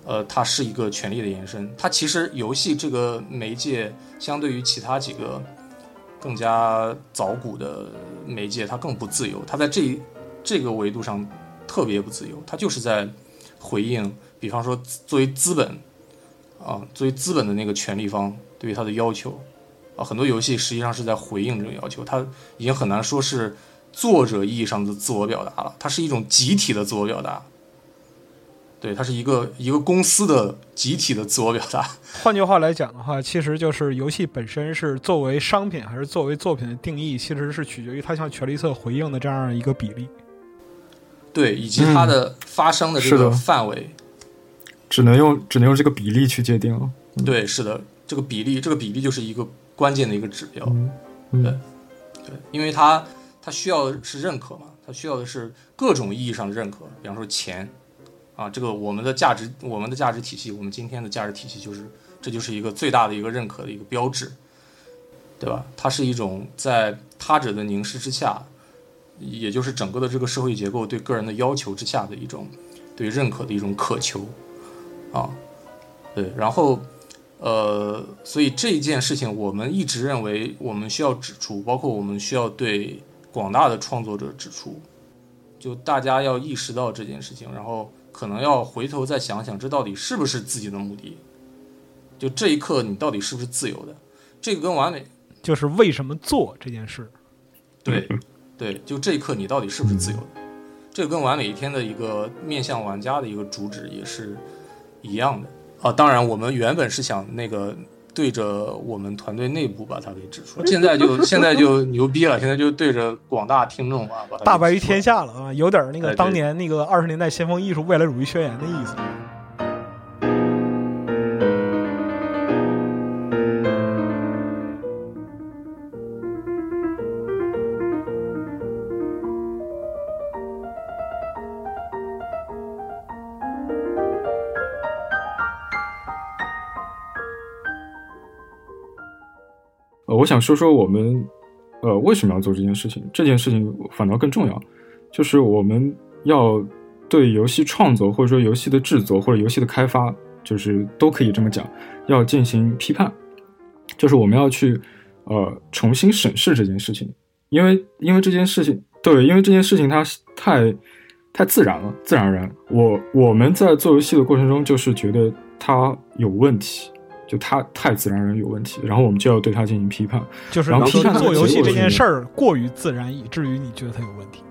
[SPEAKER 3] 呃，它是一个权力的延伸。它其实游戏这个媒介，相对于其他几个更加早古的媒介，它更不自由。它在这这个维度上特别不自由。它就是在回应，比方说作为资本。啊，作为资本的那个权利方对于他的要求，啊，很多游戏实际上是在回应这种要求。它已经很难说是作者意义上的自我表达了，它是一种集体的自我表达。对，它是一个一个公司的集体的自我表达。
[SPEAKER 1] 换句话来讲的话，其实就是游戏本身是作为商品还是作为作品的定义，其实是取决于它向权力侧回应的这样一个比例。
[SPEAKER 3] 对，以及它的发生的这个范围。
[SPEAKER 2] 只能用只能用这个比例去界定了。
[SPEAKER 3] 对，是的，这个比例，这个比例就是一个关键的一个指标。对，对，因为它它需要的是认可嘛，它需要的是各种意义上的认可，比方说钱，啊，这个我们的价值，我们的价值体系，我们今天的价值体系就是，这就是一个最大的一个认可的一个标志，对吧？它是一种在他者的凝视之下，也就是整个的这个社会结构对个人的要求之下的一种对认可的一种渴求，啊，对，然后。呃，所以这一件事情，我们一直认为我们需要指出，包括我们需要对广大的创作者指出，就大家要意识到这件事情，然后可能要回头再想想，这到底是不是自己的目的？就这一刻，你到底是不是自由的？这个跟完美
[SPEAKER 1] 就是为什么做这件事？
[SPEAKER 3] 对，对，就这一刻，你到底是不是自由的？这个跟完美一天的一个面向玩家的一个主旨也是一样的。啊，当然，我们原本是想那个对着我们团队内部把它给指出，现在就现在就 牛逼了，现在就对着广大听众啊，把它
[SPEAKER 1] 大白于天下了啊，有点那个当年那个二十年代先锋艺术未来主义宣言的意思。
[SPEAKER 2] 我想说说我们，呃，为什么要做这件事情？这件事情反倒更重要，就是我们要对游戏创作，或者说游戏的制作，或者游戏的开发，就是都可以这么讲，要进行批判，就是我们要去，呃，重新审视这件事情，因为因为这件事情，对，因为这件事情它太太自然了，自然而然。我我们在做游戏的过程中，就是觉得它有问题。就它太自然而然有问题，然后我们就要对它进行批判。
[SPEAKER 1] 就是
[SPEAKER 2] 然后批判
[SPEAKER 1] 做游戏这件事儿过于自然，以至于你觉得它有问题。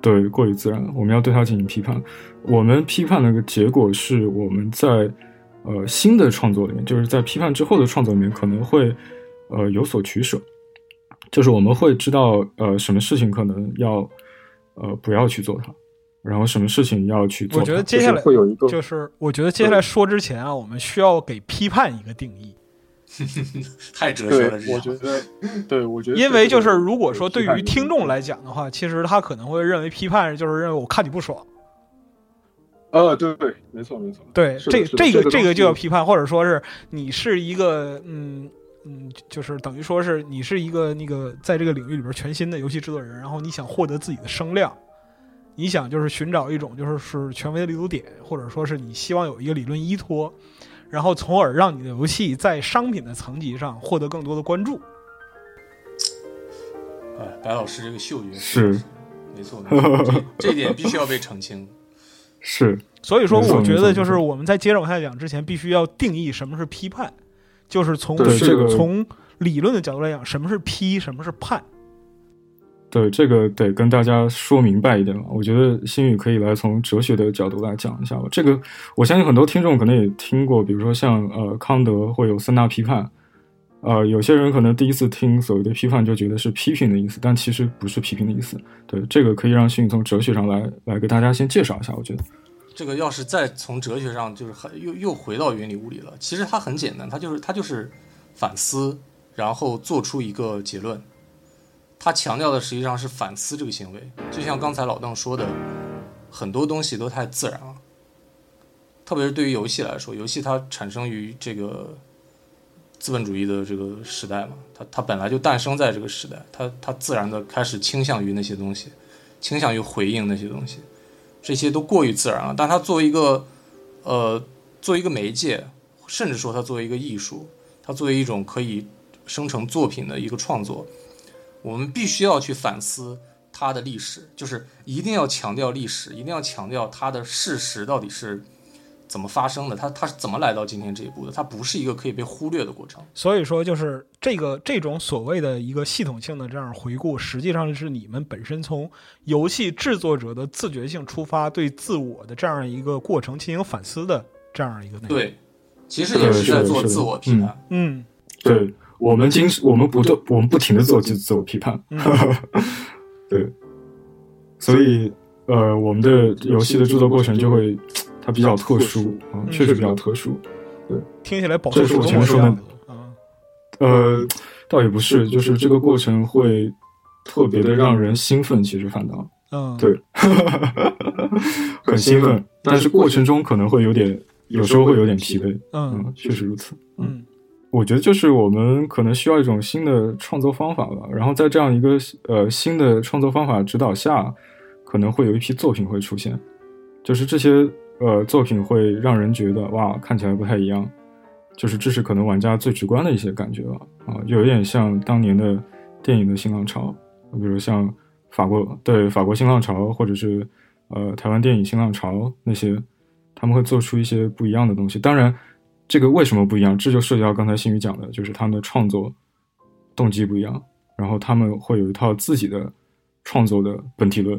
[SPEAKER 2] 对，过于自然，我们要对它进行批判。我们批判的一个结果是，我们在呃新的创作里面，就是在批判之后的创作里面，可能会呃有所取舍。就是我们会知道呃什么事情可能要呃不要去做它。然后什么事情要去做？
[SPEAKER 1] 我觉得接下来
[SPEAKER 4] 会有一个，
[SPEAKER 1] 就是我觉得接下来说之前啊，我们需要给批判一个定义。
[SPEAKER 3] 太哲学了，
[SPEAKER 4] 我觉得，对，我觉得，
[SPEAKER 1] 因为就是如果说对于听众来讲的话，其实他可能会认为批判就是认为我看你不爽。
[SPEAKER 4] 呃，对对，没错没错。
[SPEAKER 1] 对，这
[SPEAKER 4] 这
[SPEAKER 1] 个这个就叫批判，或者说是你是一个嗯嗯，就是等于说是你是一个那个在这个领域里边全新的游戏制作人，然后你想获得自己的声量。你想就是寻找一种就是是权威的立足点，或者说是你希望有一个理论依托，然后从而让你的游戏在商品的层级上获得更多的关注。
[SPEAKER 3] 哎，白老师这个嗅觉
[SPEAKER 2] 是
[SPEAKER 3] 没错，没错，这这点必须要被澄清。
[SPEAKER 2] 是，
[SPEAKER 1] 所以说我觉得就是我们在接着往下讲之前，必须要定义什么是批判，就是从
[SPEAKER 2] 这个
[SPEAKER 1] 从理论的角度来讲，什么是批，什么是判。
[SPEAKER 2] 对这个得跟大家说明白一点了。我觉得新宇可以来从哲学的角度来讲一下吧。这个我相信很多听众可能也听过，比如说像呃康德会有三大批判，呃有些人可能第一次听所谓的批判就觉得是批评的意思，但其实不是批评的意思。对这个可以让新宇从哲学上来来给大家先介绍一下。我觉得
[SPEAKER 3] 这个要是再从哲学上就是很又又回到原理物理了。其实它很简单，它就是它就是反思，然后做出一个结论。他强调的实际上是反思这个行为，就像刚才老邓说的，很多东西都太自然了。特别是对于游戏来说，游戏它产生于这个资本主义的这个时代嘛，它它本来就诞生在这个时代，它它自然的开始倾向于那些东西，倾向于回应那些东西，这些都过于自然了。但它作为一个呃，作为一个媒介，甚至说它作为一个艺术，它作为一种可以生成作品的一个创作。我们必须要去反思它的历史，就是一定要强调历史，一定要强调它的事实到底是怎么发生的，它它是怎么来到今天这一步的，它不是一个可以被忽略的过程。
[SPEAKER 1] 所以说，就是这个这种所谓的一个系统性的这样回顾，实际上是你们本身从游戏制作者的自觉性出发，对自我的这样一个过程进行反思的这样一个内容。
[SPEAKER 3] 对，其实也是在做自我批判。
[SPEAKER 1] 嗯，
[SPEAKER 2] 对。我们经我们不断我们不停的做自自我批判，对，所以呃，我们的游戏的制作过程就会它比较特殊啊，确实比较特殊，对，
[SPEAKER 1] 听起来保
[SPEAKER 2] 这是我前面说的，呃，倒也不是，就是这个过程会特别的让人兴奋，其实反倒
[SPEAKER 1] 嗯，
[SPEAKER 2] 对，很兴奋，但是过程中可能会有点，有时候会有点疲惫。
[SPEAKER 1] 嗯
[SPEAKER 2] 嗯，确实如此。
[SPEAKER 1] 嗯
[SPEAKER 2] 我觉得就是我们可能需要一种新的创作方法吧，然后在这样一个呃新的创作方法指导下，可能会有一批作品会出现，就是这些呃作品会让人觉得哇，看起来不太一样，就是这是可能玩家最直观的一些感觉了啊，就有点像当年的电影的新浪潮，比如像法国对法国新浪潮，或者是呃台湾电影新浪潮那些，他们会做出一些不一样的东西，当然。这个为什么不一样？这就涉及到刚才新宇讲的，就是他们的创作动机不一样，然后他们会有一套自己的创作的本体论，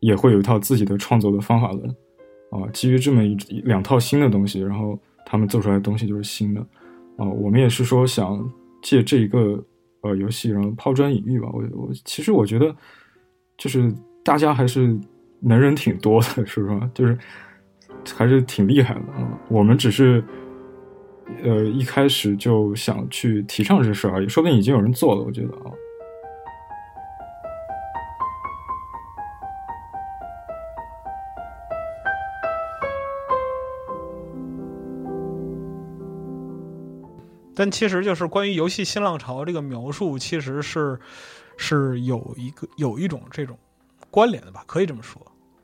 [SPEAKER 2] 也会有一套自己的创作的方法论啊。基于这么一两套新的东西，然后他们做出来的东西就是新的啊。我们也是说想借这一个呃游戏，然后抛砖引玉吧。我我其实我觉得就是大家还是能人挺多的，是不是？就是还是挺厉害的啊。我们只是。呃，一开始就想去提倡这事而已，说不定已经有人做了。我觉得啊，
[SPEAKER 1] 但其实就是关于游戏新浪潮这个描述，其实是是有一个有一种这种关联的吧，可以这么说。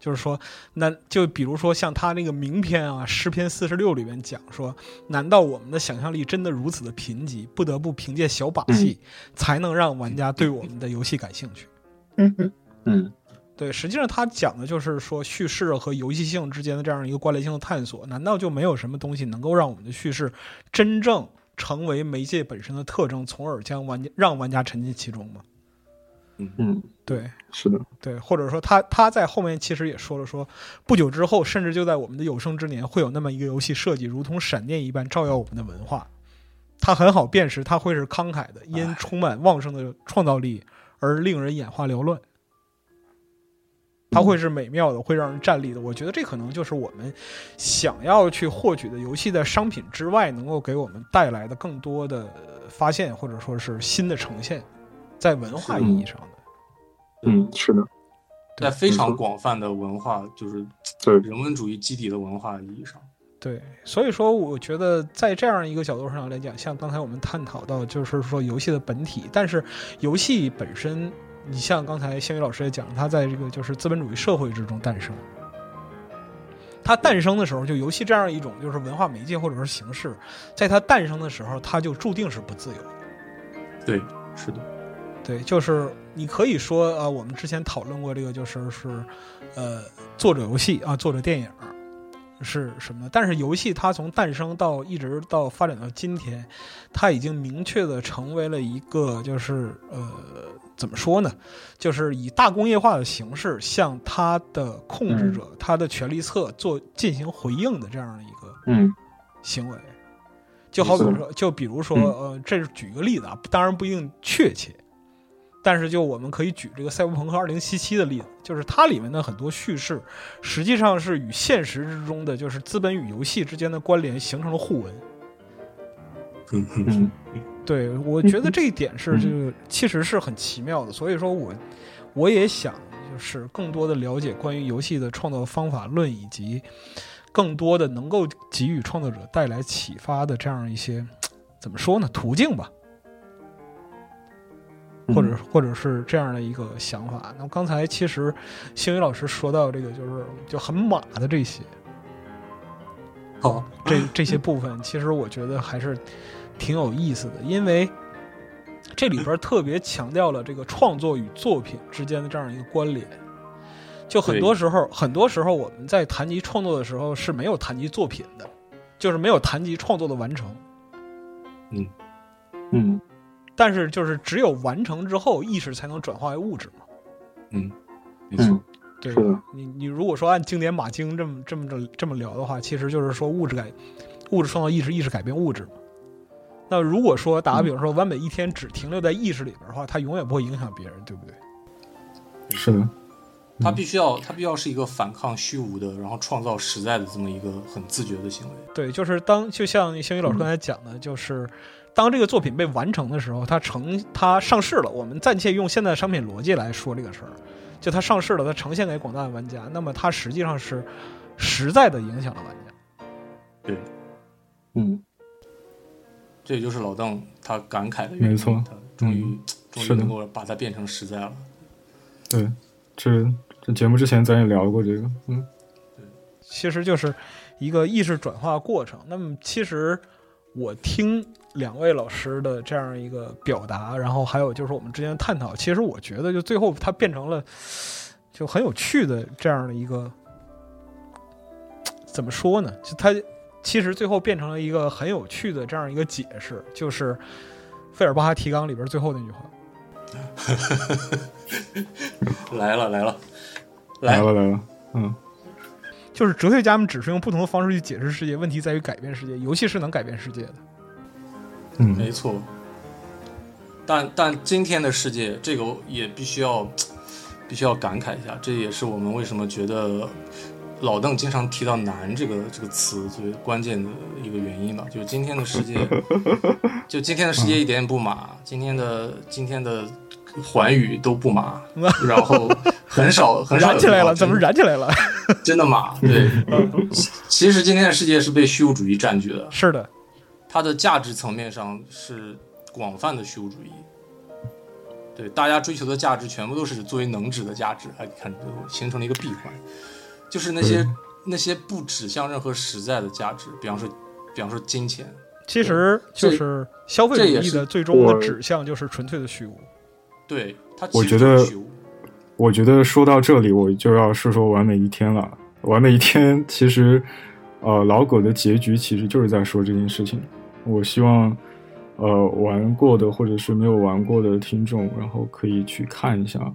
[SPEAKER 1] 就是说，那就比如说像他那个名篇啊，《诗篇四十六》里面讲说，难道我们的想象力真的如此的贫瘠，不得不凭借小把戏，才能让玩家对我们的游戏感兴趣？
[SPEAKER 4] 嗯嗯，
[SPEAKER 1] 对，实际上他讲的就是说叙事和游戏性之间的这样一个关联性的探索。难道就没有什么东西能够让我们的叙事真正成为媒介本身的特征，从而将玩家让玩家沉浸其中吗？
[SPEAKER 3] 嗯
[SPEAKER 4] 嗯，
[SPEAKER 1] 对，
[SPEAKER 4] 是的，
[SPEAKER 1] 对，或者说他他在后面其实也说了说，不久之后，甚至就在我们的有生之年，会有那么一个游戏设计，如同闪电一般照耀我们的文化。它很好辨识，它会是慷慨的，因充满旺盛的创造力而令人眼花缭乱。它会是美妙的，会让人站立的。我觉得这可能就是我们想要去获取的游戏在商品之外，能够给我们带来的更多的发现，或者说是新的呈现。在文化意义上的，
[SPEAKER 4] 嗯，是的，
[SPEAKER 3] 在非常广泛的文化，就是
[SPEAKER 4] 对。
[SPEAKER 3] 人文主义基底的文化意义上，
[SPEAKER 1] 对，所以说我觉得在这样一个角度上来讲，像刚才我们探讨到，就是说游戏的本体，但是游戏本身，你像刚才星宇老师也讲，它在这个就是资本主义社会之中诞生，它诞生的时候，就游戏这样一种就是文化媒介或者是形式，在它诞生的时候，它就注定是不自由的。
[SPEAKER 3] 对，是的。
[SPEAKER 1] 对，就是你可以说啊，我们之前讨论过这个，就是是，呃，作者游戏啊，作者电影是什么？但是游戏它从诞生到一直到发展到今天，它已经明确的成为了一个，就是呃，怎么说呢？就是以大工业化的形式向它的控制者、它的权力侧做进行回应的这样的一个
[SPEAKER 4] 嗯
[SPEAKER 1] 行为。就好比说，就比如说，呃，这是举一个例子啊，当然不一定确切。但是，就我们可以举这个《赛博朋克2077》的例子，就是它里面的很多叙事，实际上是与现实之中的就是资本与游戏之间的关联形成了互文。
[SPEAKER 4] 嗯，
[SPEAKER 1] 对，我觉得这一点是这个其实是很奇妙的。所以说我我也想就是更多的了解关于游戏的创作方法论，以及更多的能够给予创作者带来启发的这样一些怎么说呢途径吧。或者或者是这样的一个想法。那刚才其实星宇老师说到这个，就是就很马的这些，
[SPEAKER 3] 好，
[SPEAKER 1] 这这些部分，其实我觉得还是挺有意思的，因为这里边特别强调了这个创作与作品之间的这样一个关联。就很多时候，很多时候我们在谈及创作的时候是没有谈及作品的，就是没有谈及创作的完成。
[SPEAKER 3] 嗯
[SPEAKER 4] 嗯。
[SPEAKER 1] 但是，就是只有完成之后，意识才能转化为物质嘛。
[SPEAKER 3] 嗯，没错。
[SPEAKER 1] 对，你你如果说按经典马经这么这么着这么聊的话，其实就是说物质改物质创造意识，意识改变物质嘛。那如果说打个比方说，完美一天只停留在意识里边的话，它永远不会影响别人，对不对？
[SPEAKER 2] 是的，
[SPEAKER 3] 它必须要它必须要是一个反抗虚无的，然后创造实在的这么一个很自觉的行为。
[SPEAKER 1] 对，就是当就像星宇老师刚才讲的，就是。当这个作品被完成的时候，它成它上市了，我们暂且用现在商品逻辑来说这个事儿，就它上市了，它呈现给广大的玩家，那么它实际上是实在的影响了玩家。
[SPEAKER 3] 对，
[SPEAKER 4] 嗯，
[SPEAKER 3] 这也就是老邓他感慨的原因，
[SPEAKER 2] 没错。
[SPEAKER 3] 他终于、
[SPEAKER 2] 嗯。
[SPEAKER 3] 终于能够把它变成实在了。
[SPEAKER 2] 对，这这节目之前咱也聊过这个，嗯，对。
[SPEAKER 1] 其实就是一个意识转化过程。那么，其实我听两位老师的这样一个表达，然后还有就是我们之间的探讨，其实我觉得就最后它变成了就很有趣的这样的一个怎么说呢？就它其实最后变成了一个很有趣的这样一个解释，就是费尔巴哈提纲里边最后那句话。
[SPEAKER 3] 来 了来了，来
[SPEAKER 2] 来了来了，嗯，
[SPEAKER 1] 就是哲学家们只是用不同的方式去解释世界，问题在于改变世界。游戏是能改变世界的。
[SPEAKER 2] 嗯，
[SPEAKER 3] 没错。但但今天的世界，这个也必须要 必须要感慨一下，这也是我们为什么觉得老邓经常提到“难”这个这个词最关键的一个原因吧。就是今天的世界，就今天的世界一点也不马，今天的今天的寰宇都不马，然后很少 很少有
[SPEAKER 1] 燃起来了，怎么燃起来了？
[SPEAKER 3] 真的马？对，其其实今天的世界是被虚无主义占据的，
[SPEAKER 1] 是的，
[SPEAKER 3] 它的价值层面上是广泛的虚无主义。对，大家追求的价值全部都是作为能指的价值，哎，看这形成了一个闭环，就是那些、那些不指向任何实在的价值，比方说，比方说金钱，
[SPEAKER 1] 其实就是消费主义
[SPEAKER 3] 这也是
[SPEAKER 1] 的最终的指向就是纯粹的虚无。
[SPEAKER 3] 对它其实
[SPEAKER 2] 我觉得
[SPEAKER 3] 就是虚无。
[SPEAKER 2] 我觉得说到这里，我就要说说完美一天了。完美一天其实，呃，老狗的结局其实就是在说这件事情。我希望，呃，玩过的或者是没有玩过的听众，然后可以去看一下，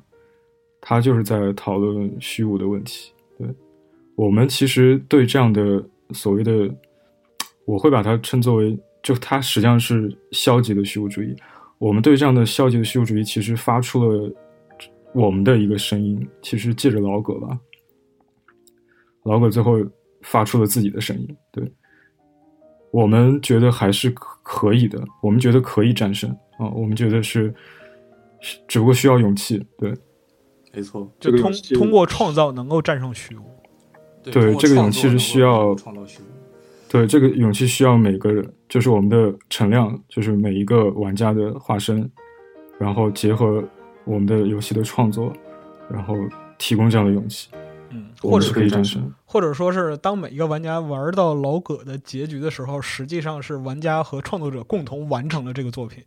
[SPEAKER 2] 他就是在讨论虚无的问题。对我们其实对这样的所谓的，我会把它称作为，就它实际上是消极的虚无主义。我们对这样的消极的虚无主义，其实发出了我们的一个声音，其实借着老葛吧，老葛最后发出了自己的声音，对，我们觉得还是可可以的，我们觉得可以战胜啊，我们觉得是，是只不过需要勇气，对，
[SPEAKER 3] 没错，
[SPEAKER 1] 就通通过创造能够战胜虚无。
[SPEAKER 3] 对
[SPEAKER 2] 这个勇气是需要
[SPEAKER 3] 创造虚无。
[SPEAKER 2] 对，这个勇气需要每个人，就是我们的陈亮，就是每一个玩家的化身，然后结合我们的游戏的创作，然后提供这样的勇气，
[SPEAKER 1] 或者
[SPEAKER 2] 可以战胜。
[SPEAKER 1] 或者说是当每一个玩家玩到老葛的结局的时候，实际上是玩家和创作者共同完成了这个作品。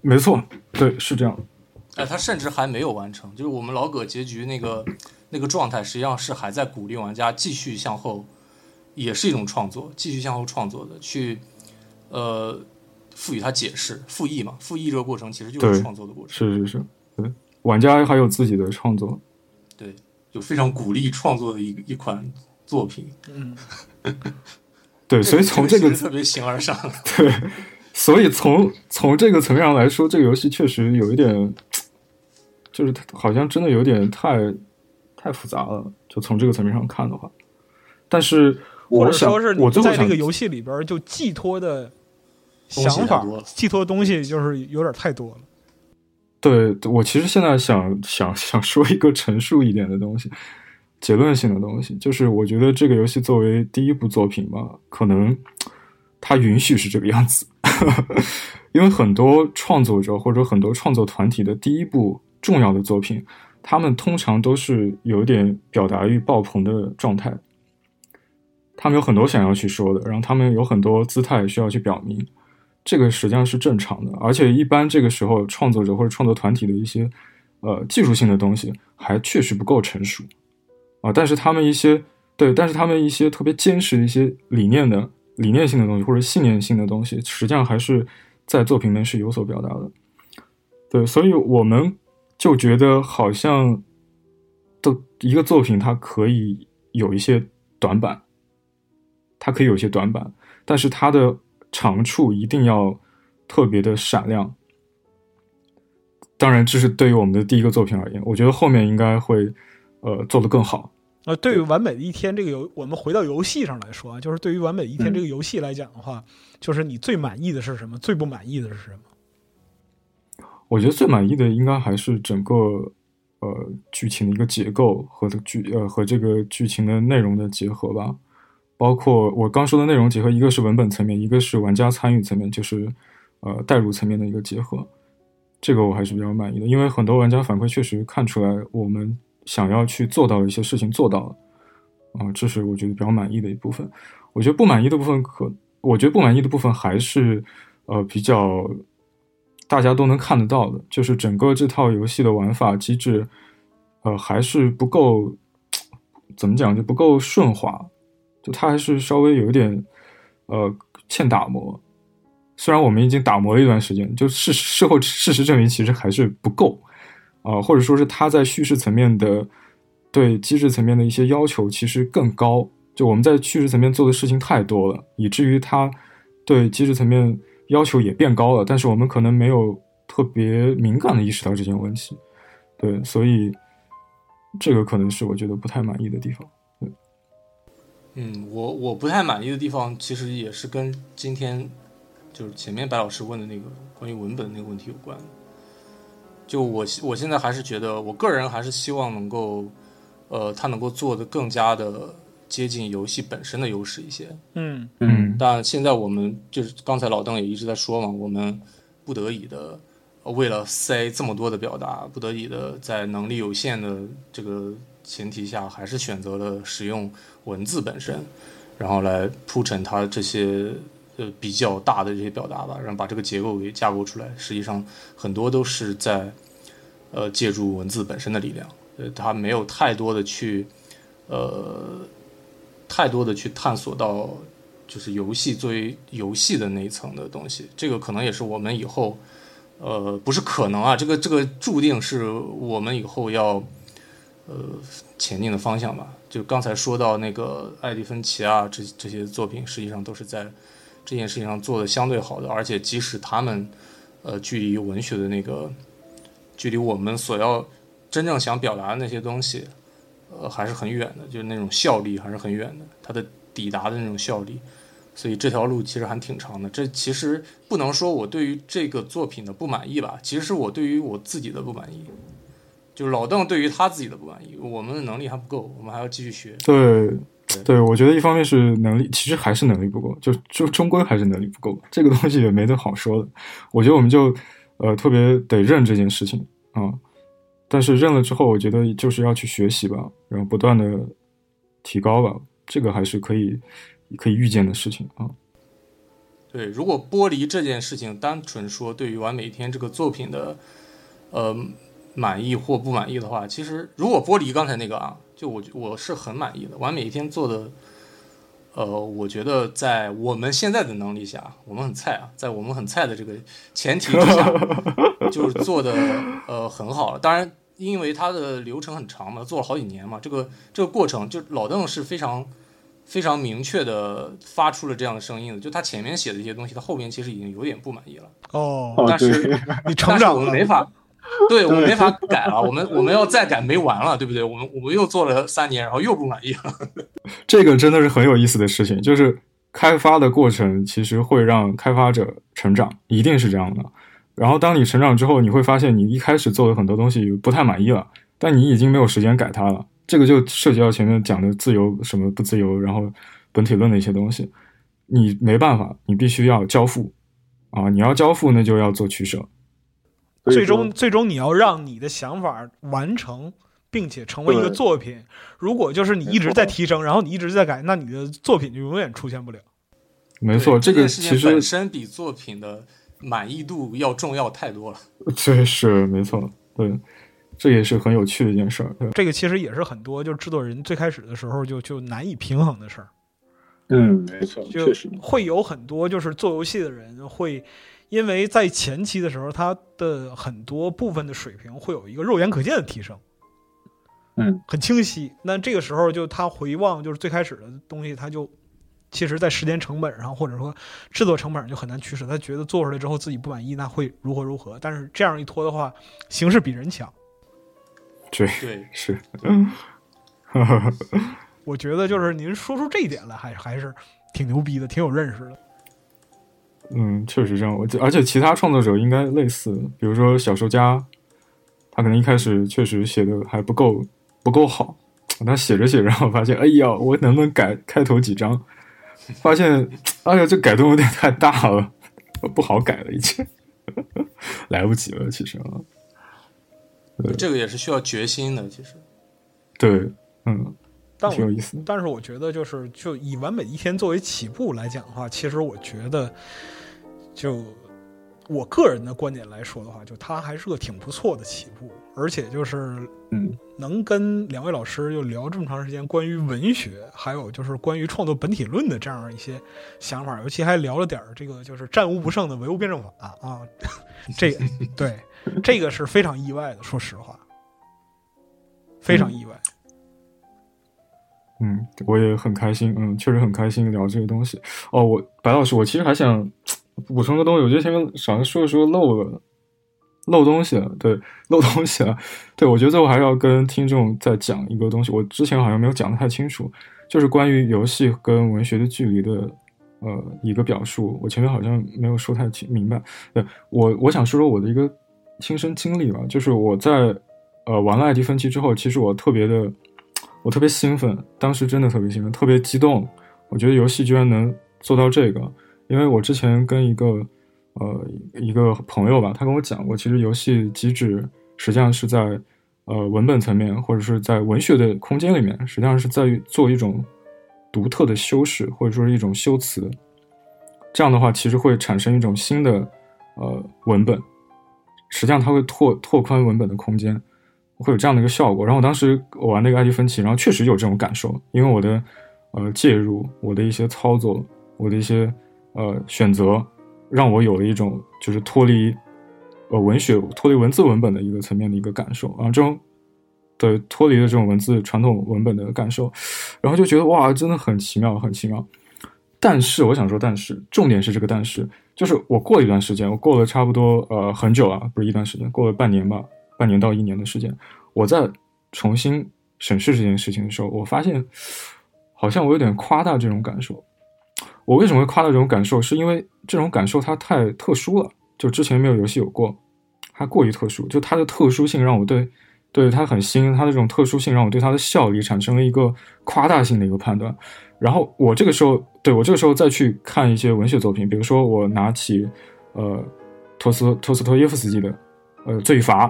[SPEAKER 2] 没错，对，是这样。
[SPEAKER 3] 哎，他甚至还没有完成，就是我们老葛结局那个那个状态，实际上是还在鼓励玩家继续向后，也是一种创作，继续向后创作的，去呃赋予它解释、复议嘛，复议这个过程其实就是创作的过程，
[SPEAKER 2] 是是是，对，玩家还有自己的创作，
[SPEAKER 3] 对，就非常鼓励创作的一一款作品。
[SPEAKER 1] 嗯，
[SPEAKER 2] 对，所以从这个
[SPEAKER 3] 特别形而上，
[SPEAKER 2] 对，所以从从这个层面上来说，这个游戏确实有一点，就是它好像真的有点太太复杂了。就从这个层面上看的话，但是
[SPEAKER 1] 或
[SPEAKER 2] 我想
[SPEAKER 1] 者说是，你
[SPEAKER 2] 我最后想
[SPEAKER 1] 在这个游戏里边就寄托的想法寄托的东西就是有点太多了。
[SPEAKER 2] 对我其实现在想想想说一个陈述一点的东西，结论性的东西，就是我觉得这个游戏作为第一部作品吧，可能它允许是这个样子，因为很多创作者或者很多创作团体的第一部重要的作品，他们通常都是有点表达欲爆棚的状态，他们有很多想要去说的，然后他们有很多姿态需要去表明。这个实际上是正常的，而且一般这个时候创作者或者创作团体的一些呃技术性的东西还确实不够成熟啊，但是他们一些对，但是他们一些特别坚实一些理念的理念性的东西或者信念性的东西，实际上还是在作品内是有所表达的。对，所以我们就觉得好像的一个作品它可以有一些短板，它可以有一些短板，但是它的长处一定要特别的闪亮。当然，这是对于我们的第一个作品而言，我觉得后面应该会呃做得更好。
[SPEAKER 1] 那对于完美的一天这个游，我们回到游戏上来说啊，就是对于完美的一天这个游戏来讲的话，就是你最满意的是什么？最不满意的是什么？
[SPEAKER 2] 我觉得最满意的应该还是整个呃剧情的一个结构和剧呃和这个剧情的内容的结合吧。包括我刚说的内容结合，一个是文本层面，一个是玩家参与层面，就是呃代入层面的一个结合。这个我还是比较满意的，因为很多玩家反馈确实看出来我们想要去做到的一些事情做到了，啊，这是我觉得比较满意的一部分。我觉得不满意的部分可，我觉得不满意的部分还是呃比较大家都能看得到的，就是整个这套游戏的玩法机制，呃还是不够，怎么讲就不够顺滑，就它还是稍微有一点呃欠打磨。虽然我们已经打磨了一段时间，就事事后事实证明，其实还是不够，啊，或者说是它在叙事层面的对机制层面的一些要求其实更高。就我们在叙事层面做的事情太多了，以至于它对机制层面要求也变高了，但是我们可能没有特别敏感的意识到这件问题。对，所以这个可能是我觉得不太满意的地方。对，
[SPEAKER 3] 嗯，我我不太满意的地方，其实也是跟今天。就是前面白老师问的那个关于文本那个问题有关，就我我现在还是觉得，我个人还是希望能够，呃，他能够做的更加的接近游戏本身的优势一些。
[SPEAKER 1] 嗯
[SPEAKER 2] 嗯，
[SPEAKER 3] 但现在我们就是刚才老邓也一直在说嘛，我们不得已的为了塞这么多的表达，不得已的在能力有限的这个前提下，还是选择了使用文字本身，然后来铺陈它这些。呃，比较大的这些表达吧，然后把这个结构给架构出来，实际上很多都是在呃借助文字本身的力量，呃，它没有太多的去呃太多的去探索到就是游戏作为游戏的那一层的东西，这个可能也是我们以后呃不是可能啊，这个这个注定是我们以后要呃前进的方向吧。就刚才说到那个艾迪芬奇啊，这这些作品实际上都是在。这件事情上做的相对好的，而且即使他们，呃，距离文学的那个，距离我们所要真正想表达的那些东西，呃，还是很远的，就是那种效力还是很远的，它的抵达的那种效力，所以这条路其实还挺长的。这其实不能说我对于这个作品的不满意吧，其实是我对于我自己的不满意，就是老邓对于他自己的不满意，我们的能力还不够，我们还要继续学。
[SPEAKER 2] 对。对，我觉得一方面是能力，其实还是能力不够，就就终归还是能力不够。这个东西也没得好说的。我觉得我们就，呃，特别得认这件事情啊。但是认了之后，我觉得就是要去学习吧，然后不断的提高吧。这个还是可以可以预见的事情啊。
[SPEAKER 3] 对，如果剥离这件事情，单纯说对于《完美一天》这个作品的，呃，满意或不满意的话，其实如果剥离刚才那个啊。就我我是很满意的，完美一天做的，呃，我觉得在我们现在的能力下，我们很菜啊，在我们很菜的这个前提之下，就是做的呃很好了。当然，因为它的流程很长嘛，做了好几年嘛，这个这个过程，就老邓是非常非常明确的发出了这样的声音的。就他前面写的一些东西，他后面其实已经有点不满意了。
[SPEAKER 1] 哦，
[SPEAKER 3] 但是
[SPEAKER 1] 你成长
[SPEAKER 3] 了，没法。对我们没法改了，我们我们要再改没完了，对不对？我们我们又做了三年，然后又不满意了。
[SPEAKER 2] 这个真的是很有意思的事情，就是开发的过程其实会让开发者成长，一定是这样的。然后当你成长之后，你会发现你一开始做的很多东西不太满意了，但你已经没有时间改它了。这个就涉及到前面讲的自由什么不自由，然后本体论的一些东西，你没办法，你必须要交付啊！你要交付，那就要做取舍。
[SPEAKER 1] 最终，最终你要让你的想法完成，并且成为一个作品。如果就是你一直在提升，然后你一直在改，那你的作品就永远出现不了。
[SPEAKER 2] 没错，这个其实
[SPEAKER 3] 本身比作品的满意度要重要太多了。
[SPEAKER 2] 这是没错，对，这也是很有趣的一件事儿。
[SPEAKER 1] 这个其实也是很多就是制作人最开始的时候就就难以平衡的事儿。
[SPEAKER 4] 嗯，没错，确实
[SPEAKER 1] 会有很多就是做游戏的人会。因为在前期的时候，他的很多部分的水平会有一个肉眼可见的提升，
[SPEAKER 4] 嗯，
[SPEAKER 1] 很清晰。那这个时候就他回望，就是最开始的东西，他就其实，在时间成本上或者说制作成本上就很难取舍。他觉得做出来之后自己不满意，那会如何如何？但是这样一拖的话，形势比人强。
[SPEAKER 2] 对
[SPEAKER 3] 对
[SPEAKER 2] 是，嗯
[SPEAKER 1] 我觉得就是您说出这一点来，还还是挺牛逼的，挺有认识的。
[SPEAKER 2] 嗯，确实这样。我而且其他创作者应该类似，比如说小说家，他可能一开始确实写的还不够不够好，他写着写着，然后发现，哎呀，我能不能改开头几章？发现，哎呀，这改动有点太大了，不好改了，已经来不及了。其实啊，
[SPEAKER 3] 这个也是需要决心的。其实，
[SPEAKER 2] 对，嗯，
[SPEAKER 1] 但
[SPEAKER 2] 挺有意思。
[SPEAKER 1] 但是我觉得，就是就以完美一天作为起步来讲的话，其实我觉得，就我个人的观点来说的话，就它还是个挺不错的起步，而且就是
[SPEAKER 4] 嗯，
[SPEAKER 1] 能跟两位老师又聊这么长时间关于文学，还有就是关于创作本体论的这样一些想法，尤其还聊了点儿这个就是战无不胜的唯物辩证法啊，这个 对这个是非常意外的，说实话，非常意外。
[SPEAKER 2] 嗯，我也很开心，嗯，确实很开心聊这个东西。哦，我白老师，我其实还想补充个东西，我觉得前面少说说漏了，漏东西了，对，漏东西了，对，我觉得最后还是要跟听众再讲一个东西，我之前好像没有讲的太清楚，就是关于游戏跟文学的距离的，呃，一个表述，我前面好像没有说太清明白。对我，我想说说我的一个亲身经历吧，就是我在呃玩了艾迪芬奇之后，其实我特别的。我特别兴奋，当时真的特别兴奋，特别激动。我觉得游戏居然能做到这个，因为我之前跟一个呃一个朋友吧，他跟我讲过，其实游戏机制实际上是在呃文本层面或者是在文学的空间里面，实际上是在做一种独特的修饰或者说是一种修辞。这样的话，其实会产生一种新的呃文本，实际上它会拓拓宽文本的空间。会有这样的一个效果，然后我当时我玩那个爱迪芬奇，然后确实有这种感受，因为我的呃介入，我的一些操作，我的一些呃选择，让我有了一种就是脱离呃文学、脱离文字文本的一个层面的一个感受啊，这种的脱离了这种文字传统文本的感受，然后就觉得哇，真的很奇妙，很奇妙。但是我想说，但是重点是这个但是，就是我过了一段时间，我过了差不多呃很久啊，不是一段时间，过了半年吧。半年到一年的时间，我在重新审视这件事情的时候，我发现好像我有点夸大这种感受。我为什么会夸大这种感受？是因为这种感受它太特殊了，就之前没有游戏有过，它过于特殊。就它的特殊性让我对对它很新，它的这种特殊性让我对它的效力产生了一个夸大性的一个判断。然后我这个时候，对我这个时候再去看一些文学作品，比如说我拿起呃托斯托斯托耶夫斯基的呃《罪与罚》。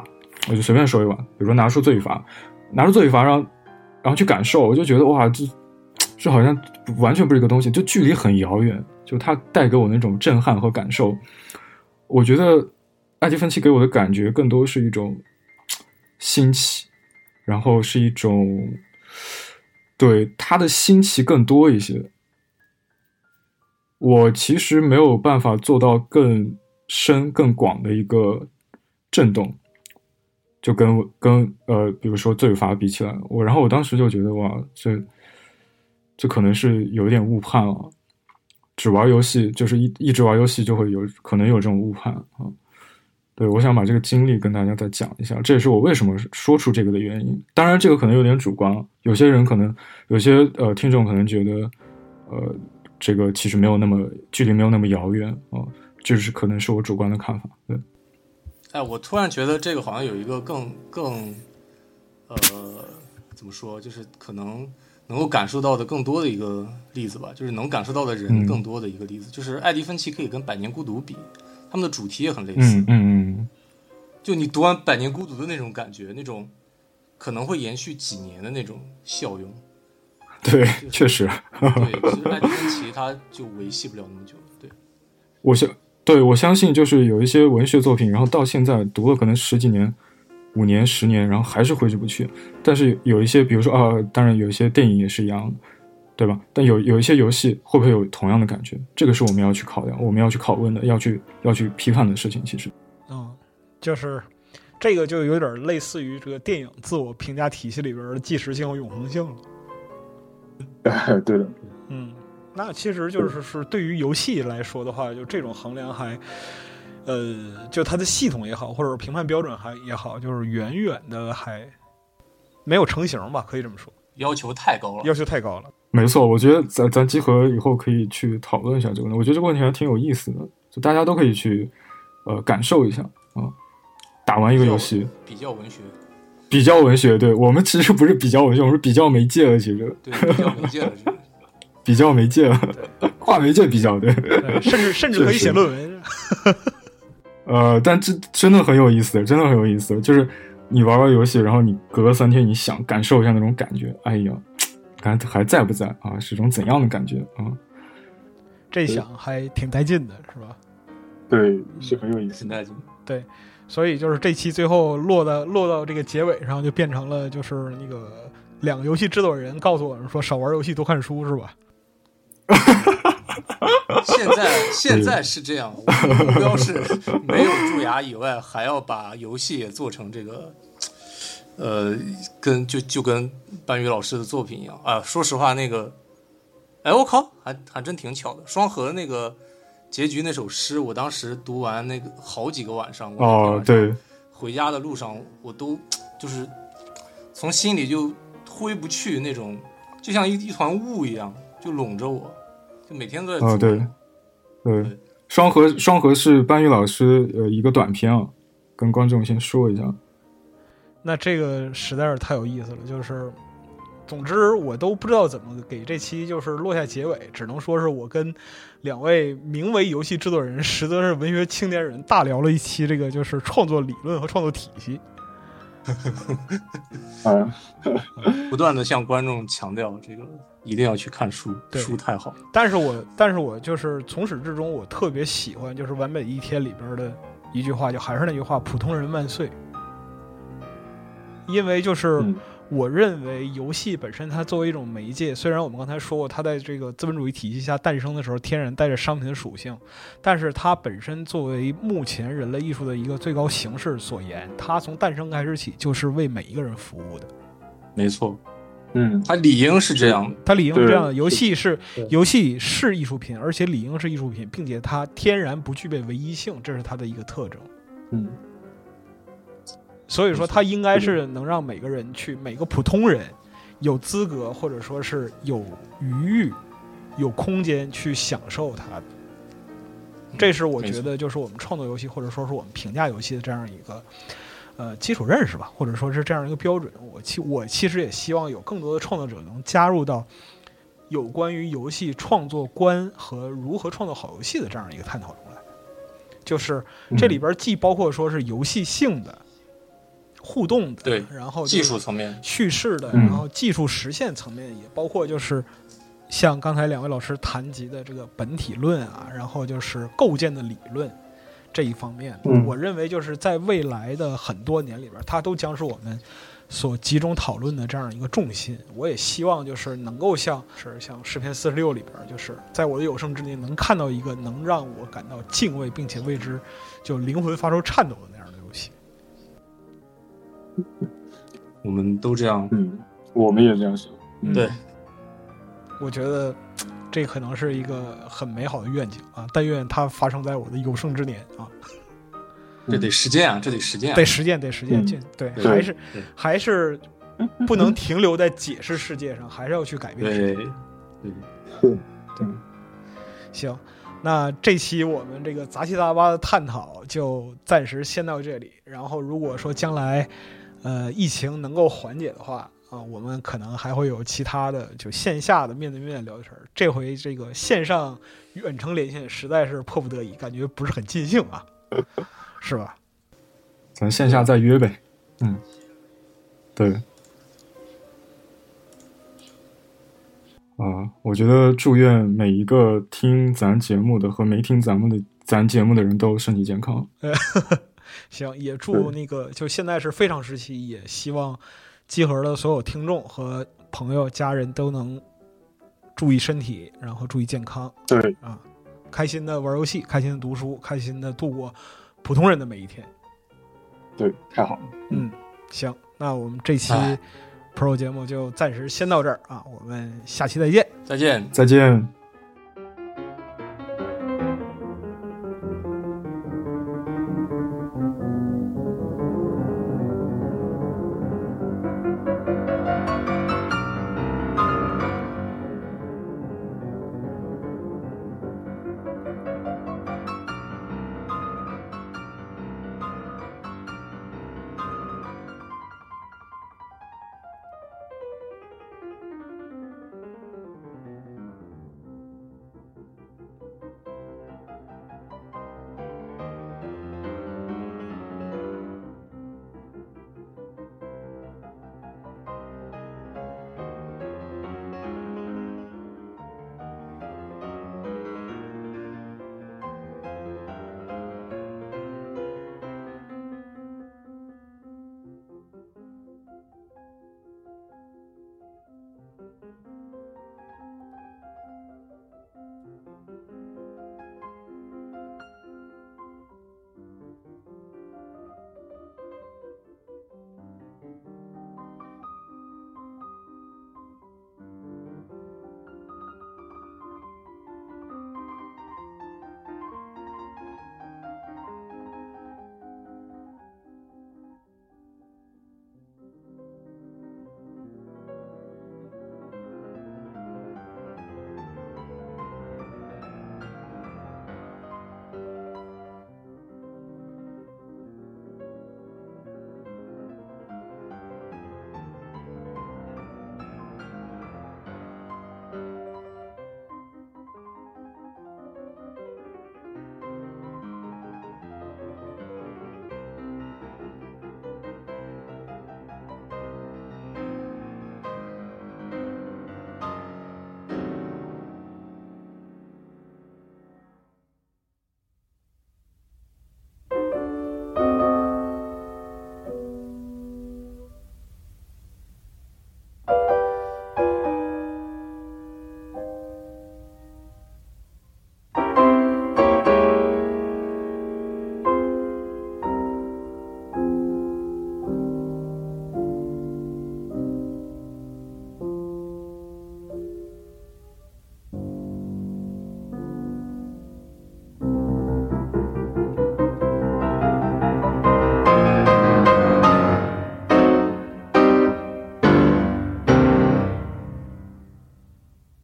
[SPEAKER 2] 我就随便说一碗，比如说拿出罪与罚，拿出罪与罚，然后然后去感受，我就觉得哇，这这好像完全不是一个东西，就距离很遥远。就它带给我那种震撼和感受，我觉得艾迪芬奇给我的感觉更多是一种新奇，然后是一种对他的新奇更多一些。我其实没有办法做到更深更广的一个震动。就跟跟呃，比如说罪罚比起来，我然后我当时就觉得哇，这这可能是有一点误判了。只玩游戏就是一一直玩游戏就会有可能有这种误判啊。对，我想把这个经历跟大家再讲一下，这也是我为什么说出这个的原因。当然，这个可能有点主观，有些人可能有些呃听众可能觉得呃这个其实没有那么距离没有那么遥远啊，就是可能是我主观的看法，对。
[SPEAKER 3] 哎，我突然觉得这个好像有一个更更，呃，怎么说，就是可能能够感受到的更多的一个例子吧，就是能感受到的人更多的一个例子，就是艾迪芬奇可以跟《百年孤独》比，他们的主题也很类似。
[SPEAKER 2] 嗯嗯。
[SPEAKER 3] 就你读完《百年孤独》的那种感觉，那种可能会延续几年的那种效用。
[SPEAKER 2] 对，确实。
[SPEAKER 3] 对，其实艾迪芬奇他就维系不了那么久。对，
[SPEAKER 2] 我相。对，我相信就是有一些文学作品，然后到现在读了可能十几年、五年、十年，然后还是挥之不去。但是有一些，比如说啊，当然有一些电影也是一样的，对吧？但有有一些游戏会不会有同样的感觉？这个是我们要去考量、我们要去拷问的、要去要去批判的事情。其实，
[SPEAKER 1] 嗯，就是这个就有点类似于这个电影自我评价体系里边的即时性和永恒性了。
[SPEAKER 4] 对的，
[SPEAKER 1] 嗯。那其实就是是对于游戏来说的话，就这种衡量还，呃，就它的系统也好，或者评判标准还也好，就是远远的还没有成型吧，可以这么说。
[SPEAKER 3] 要求太高了。
[SPEAKER 1] 要求太高了。
[SPEAKER 2] 没错，我觉得咱咱集合以后可以去讨论一下这个问题。我觉得这个问题还挺有意思的，就大家都可以去呃感受一下啊。打完一个游戏，
[SPEAKER 3] 比较文学，
[SPEAKER 2] 比较文学，对我们其实不是比较文学，我们是比较媒介了，其实
[SPEAKER 3] 对比较媒介了，这个
[SPEAKER 2] 比较媒介了，跨媒介比较对。
[SPEAKER 1] 对甚至甚至可以写论文。
[SPEAKER 2] 呃，但这真的很有意思，真的很有意思。就是你玩玩游戏，然后你隔个三天，你想感受一下那种感觉，哎呀，看还在不在啊？是种怎样的感觉啊？
[SPEAKER 1] 这想还挺带劲的，是吧？
[SPEAKER 4] 对，是很有意思
[SPEAKER 3] 挺。带劲。
[SPEAKER 1] 对所以就是这期最后落到落到这个结尾上，就变成了就是那个两个游戏制作人告诉我们说少玩游戏多看书，是吧？
[SPEAKER 3] 现在现在是这样，我的目标是没有蛀牙以外，还要把游戏也做成这个，呃，跟就就跟班宇老师的作品一样啊。说实话，那个，哎，我靠，还还真挺巧的。双核那个结局那首诗，我当时读完那个好几个晚上，我
[SPEAKER 2] 哦，对，
[SPEAKER 3] 回家的路上，我都就是从心里就挥不去那种，就像一一团雾一样，就笼着我，就每天都在
[SPEAKER 2] 哦，
[SPEAKER 3] 琢
[SPEAKER 2] 对，对
[SPEAKER 3] 对，
[SPEAKER 2] 双核双核是班宇老师呃一个短片啊，跟观众先说一下。
[SPEAKER 1] 那这个实在是太有意思了，就是，总之我都不知道怎么给这期就是落下结尾，只能说是我跟两位名为游戏制作人，实则是文学青年人大聊了一期这个就是创作理论和创作体系。
[SPEAKER 4] 啊
[SPEAKER 3] 不断的向观众强调这个一定要去看书，
[SPEAKER 1] 对
[SPEAKER 3] 书太好。
[SPEAKER 1] 但是我但是我就是从始至终我特别喜欢就是《完美一天》里边的一句话，就还是那句话：“普通人万岁。”因为就是。
[SPEAKER 4] 嗯
[SPEAKER 1] 我认为游戏本身它作为一种媒介，虽然我们刚才说过它在这个资本主义体系下诞生的时候天然带着商品的属性，但是它本身作为目前人类艺术的一个最高形式所言，它从诞生开始起就是为每一个人服务的。
[SPEAKER 3] 没错，
[SPEAKER 4] 嗯，
[SPEAKER 3] 它理应是这样的。
[SPEAKER 1] 它理应是这样的，游戏是游戏是艺术品，而且理应是艺术品，并且它天然不具备唯一性，这是它的一个特征。
[SPEAKER 4] 嗯，
[SPEAKER 1] 所以说，它应该是能让每个人去，每个普通人有资格或者说是有余裕、有空间去享受它的。这是我觉得，就是我们创作游戏或者说是我们评价游戏的这样一个呃基础认识吧，或者说是这样一个标准。我其我其实也希望有更多的创作者能加入到有关于游戏创作观和如何创作好游戏的这样一个探讨中来。就是这里边既包括说是游戏性的、互动的，
[SPEAKER 3] 对
[SPEAKER 1] 然后
[SPEAKER 3] 技术层面，
[SPEAKER 1] 叙事的，
[SPEAKER 4] 嗯
[SPEAKER 1] 然后技术实现层面也包括就是像刚才两位老师谈及的这个本体论啊，然后就是构建的理论这一方面，
[SPEAKER 4] 嗯
[SPEAKER 1] 我认为就是在未来的很多年里边，它都将是我们所集中讨论的这样一个重心。我也希望就是能够像是像诗篇四十六里边，就是在我的有生之年能看到一个能让我感到敬畏，并且为之就灵魂发出颤抖的那样的游戏。
[SPEAKER 3] 我们都这样。
[SPEAKER 4] 嗯，我们也这样想。嗯
[SPEAKER 3] 对，
[SPEAKER 1] 我觉得这可能是一个很美好的愿景啊！但愿它发生在我的有生之年啊！
[SPEAKER 3] 这得实践啊，这得实践啊。
[SPEAKER 1] 得实践，得实践，
[SPEAKER 4] 嗯
[SPEAKER 1] 对，
[SPEAKER 3] 对
[SPEAKER 1] 还是还是不能停留在解释世界上，还是要去改变世界。
[SPEAKER 3] 对对，
[SPEAKER 1] 行，那这期我们这个杂七杂八的探讨就暂时先到这里。然后，如果说将来呃疫情能够缓解的话啊，我们可能还会有其他的就线下的面对面聊天儿。这回这个线上远程连线实在是迫不得已，感觉不是很尽兴啊，是吧？
[SPEAKER 2] 咱线下再约呗。嗯，对。啊，我觉得祝愿每一个听咱节目的和没听咱们的咱节目的人都身体健康。
[SPEAKER 1] 行，也祝那个就现在是非常时期，也希望集合的所有听众和朋友、家人都能注意身体，然后注意健康
[SPEAKER 4] 对，
[SPEAKER 1] 啊，开心的玩游戏，开心的读书，开心的度过普通人的每一天。
[SPEAKER 4] 对，太好了。
[SPEAKER 1] 嗯，行，那我们这期
[SPEAKER 3] 哎
[SPEAKER 1] Pro 节目就暂时先到这儿啊，我们下期再见。
[SPEAKER 3] 再见。
[SPEAKER 2] 再见。